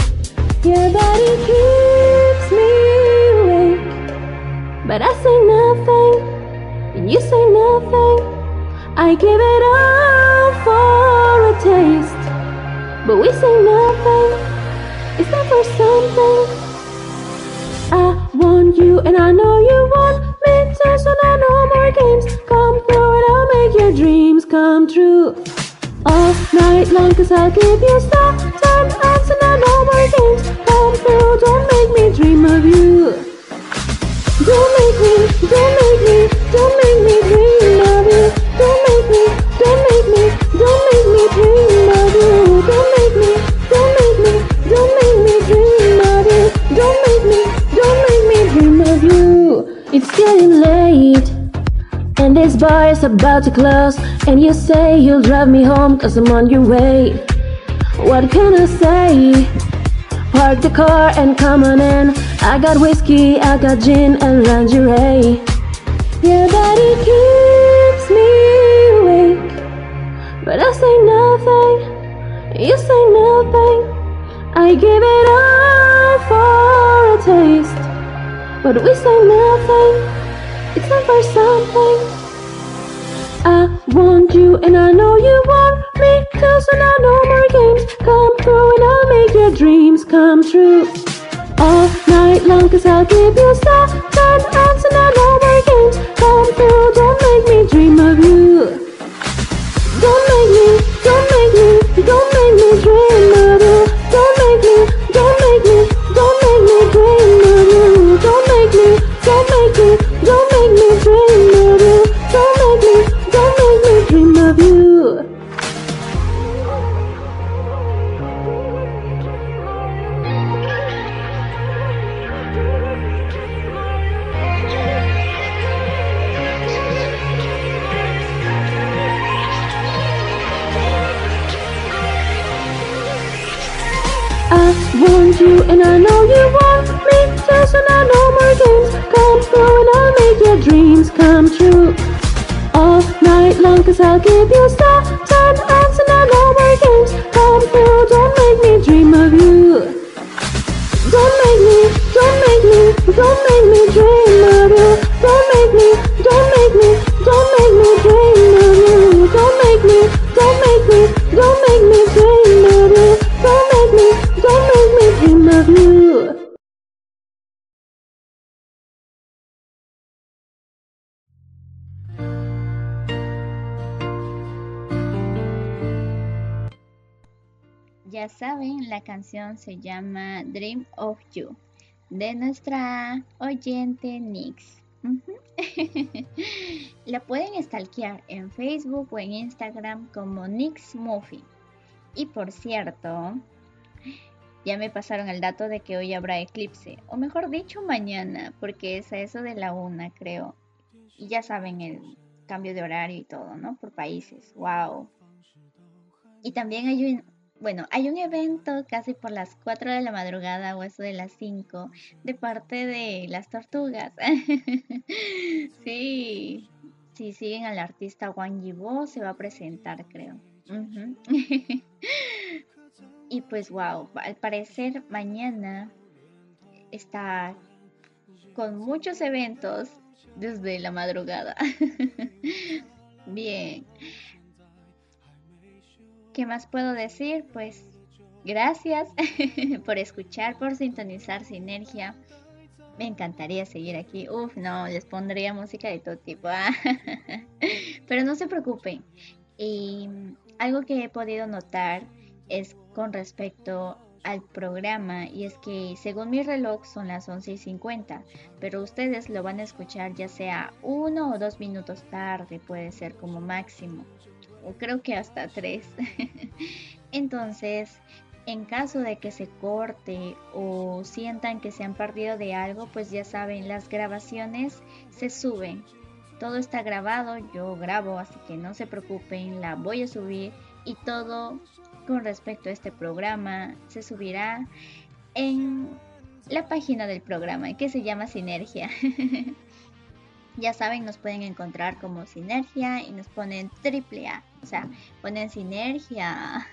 S8: Your body keeps me but I say nothing, and you say nothing. I give it all for a taste, but we say nothing. it's not for something? I want you, and I know you want me too, so now no more games. Come through, and I'll make your dreams come true. All night long, cause I'll give you stuff. Time now no more games. Come through, don't make me dream of you. Don't make me, don't make me, don't make me dream of you. Don't make me, don't make me, don't make me dream of you. Don't make me, don't make me, don't make me dream of you. Don't make me, don't make me dream of you. It's getting late. And this bar is about to close And you say you'll drive me home cause I'm on your way What can I say? Park the car and come on in I got whiskey, I got gin and lingerie Your body keeps me awake But I say nothing, you say nothing I give it all for a taste But we say nothing it's for something. I want you and I know you want me. Cause when I no more games come through and I'll make your dreams come true. All night long, cause I'll give you out and I no more games come through. Don't make me dream of you. Don't make me, don't make me, Games come through and I'll make your dreams come true. All night long cause I'll give you stuff Time out and I know games come through. Don't make me dream of you. Don't make me, don't make me, don't make me dream of you
S1: saben, la canción se llama Dream of You de nuestra oyente Nix. La pueden stalkear en Facebook o en Instagram como Nix Muffin. Y por cierto, ya me pasaron el dato de que hoy habrá eclipse, o mejor dicho mañana, porque es a eso de la una, creo. Y ya saben el cambio de horario y todo, ¿no? Por países. Wow. Y también hay un, bueno, hay un evento casi por las 4 de la madrugada o eso de las 5 de parte de las tortugas. sí, si siguen al artista Wang Yibo se va a presentar, creo. Y pues wow, al parecer mañana está con muchos eventos desde la madrugada. Bien. ¿Qué más puedo decir? Pues gracias por escuchar, por sintonizar Sinergia. Me encantaría seguir aquí. Uf, no, les pondría música de todo tipo. Pero no se preocupen. Y algo que he podido notar es con respecto al programa y es que según mi reloj son las 11 y 50, pero ustedes lo van a escuchar ya sea uno o dos minutos tarde, puede ser como máximo, o creo que hasta tres. Entonces, en caso de que se corte o sientan que se han perdido de algo, pues ya saben, las grabaciones se suben. Todo está grabado, yo grabo, así que no se preocupen, la voy a subir y todo con respecto a este programa se subirá en la página del programa que se llama Sinergia. ya saben, nos pueden encontrar como Sinergia y nos ponen triple A. O sea, ponen Sinergia.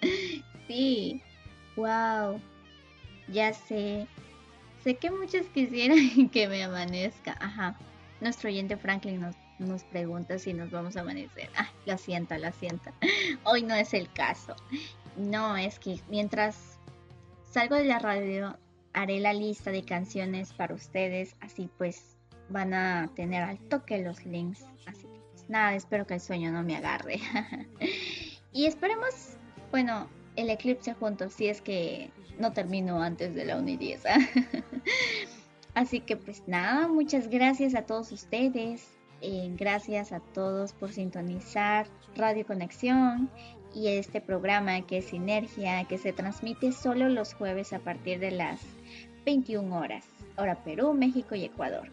S1: sí, wow. Ya sé. Sé que muchos quisieran que me amanezca. Ajá. Nuestro oyente Franklin nos, pregunta si nos vamos a amanecer. Ah, lo siento, lo siento. Hoy no es el caso. No, es que mientras salgo de la radio haré la lista de canciones para ustedes. Así pues van a tener al toque los links. Así que pues nada, espero que el sueño no me agarre. y esperemos, bueno, el eclipse juntos si es que no termino antes de la 1 y 10. Así que pues nada, muchas gracias a todos ustedes. eh, gracias a todos por sintonizar Radio Conexión y este programa que es Sinergia, que se transmite solo los jueves a partir de las 21 horas, hora Perú, México y Ecuador.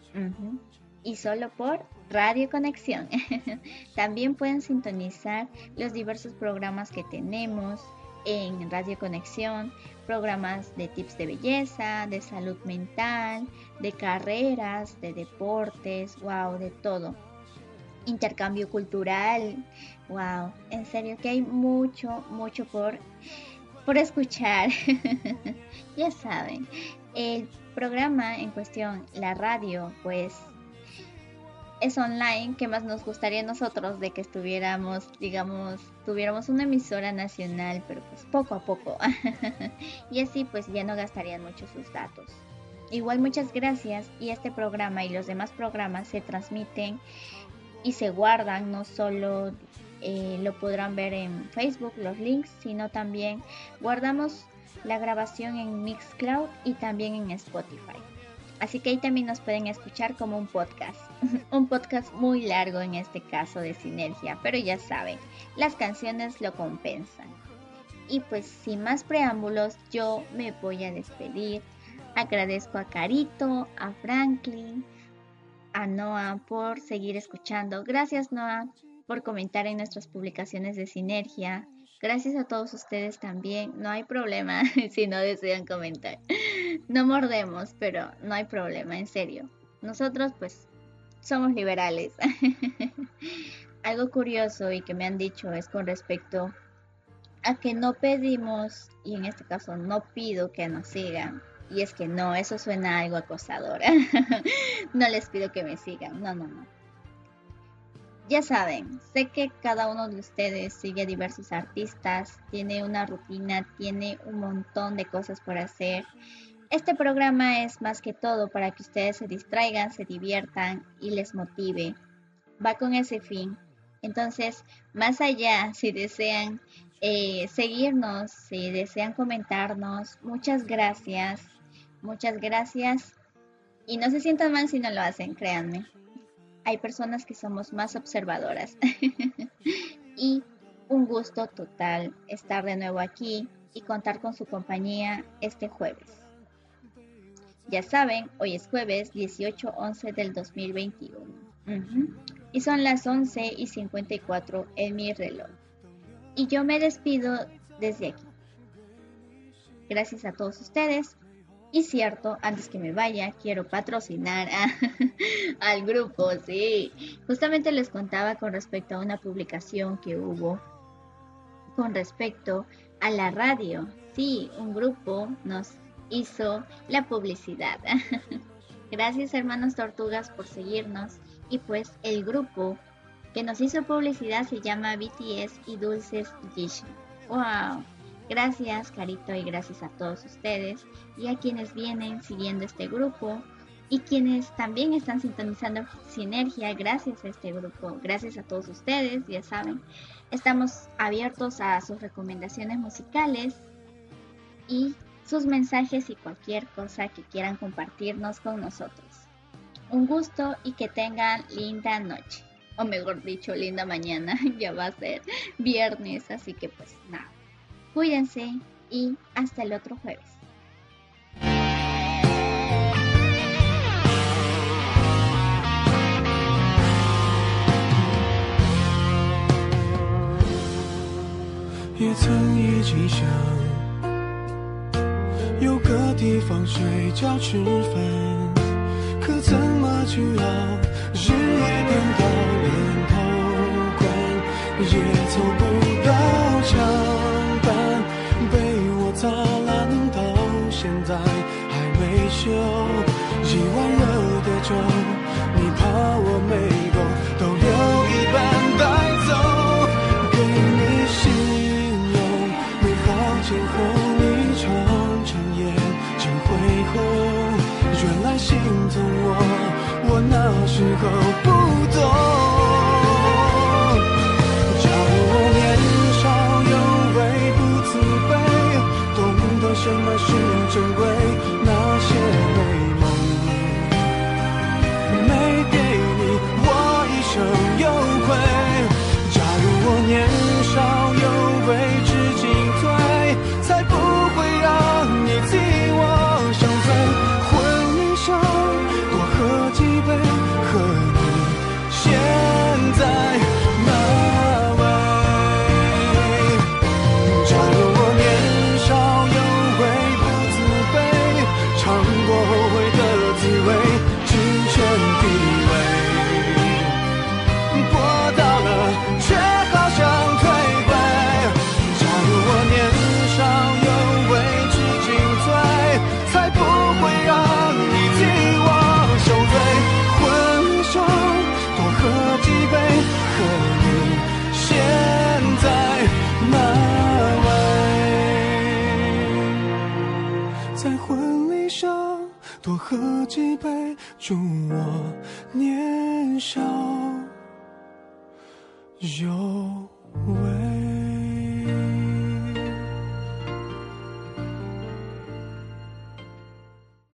S1: Y solo por Radio Conexión. También pueden sintonizar los diversos programas que tenemos en Radio Conexión, programas de tips de belleza, de salud mental, de carreras, de deportes, wow, de todo. Intercambio cultural, wow, en serio que hay mucho, mucho por, por escuchar. ya saben, el programa en cuestión, la radio, pues es online, ¿qué más nos gustaría a nosotros de que estuviéramos, digamos, tuviéramos una emisora nacional, pero pues poco a poco. y así pues ya no gastarían mucho sus datos. Igual muchas gracias y este programa y los demás programas se transmiten y se guardan, no solo eh, lo podrán ver en Facebook, los links, sino también guardamos la grabación en Mixcloud y también en Spotify. Así que ahí también nos pueden escuchar como un podcast. un podcast muy largo en este caso de sinergia, pero ya saben, las canciones lo compensan. Y pues sin más preámbulos, yo me voy a despedir. Agradezco a Carito, a Franklin, a Noah por seguir escuchando. Gracias Noah por comentar en nuestras publicaciones de sinergia. Gracias a todos ustedes también. No hay problema si no desean comentar. No mordemos, pero no hay problema, en serio. Nosotros pues somos liberales. Algo curioso y que me han dicho es con respecto a que no pedimos, y en este caso no pido que nos sigan. Y es que no, eso suena algo acosador. no les pido que me sigan. No, no, no. Ya saben, sé que cada uno de ustedes sigue a diversos artistas, tiene una rutina, tiene un montón de cosas por hacer. Este programa es más que todo para que ustedes se distraigan, se diviertan y les motive. Va con ese fin. Entonces, más allá, si desean eh, seguirnos, si desean comentarnos, muchas gracias, muchas gracias. Y no se sientan mal si no lo hacen, créanme. Hay personas que somos más observadoras. y un gusto total estar de nuevo aquí y contar con su compañía este jueves. Ya saben, hoy es jueves 18-11 del 2021. Ujú. Y son las 11 y 54 en mi reloj. Y yo me despido desde aquí. Gracias a todos ustedes. Y cierto, antes que me vaya, quiero patrocinar al grupo, sí. Justamente les contaba con respecto a una publicación que hubo con respecto a la radio. Sí, un grupo nos hizo la publicidad. Gracias hermanos tortugas por seguirnos y pues el grupo que nos hizo publicidad se llama BTS y Dulces Gish. Wow. Gracias Carito y gracias a todos ustedes y a quienes vienen siguiendo este grupo y quienes también están sintonizando Sinergia gracias a este grupo. Gracias a todos ustedes, ya saben. Estamos abiertos a sus recomendaciones musicales y sus mensajes y cualquier cosa que quieran compartirnos con nosotros. Un gusto y que tengan linda noche. O mejor dicho, linda mañana. ya va a ser viernes, así que pues nada. Cuídense y hasta el otro jueves.
S16: Thank 也曾一起想有个地方睡觉吃饭，可怎么去熬？日夜颠倒，连头光也凑不 时候不懂。假如我年少有为不自卑，懂得什么是珍贵，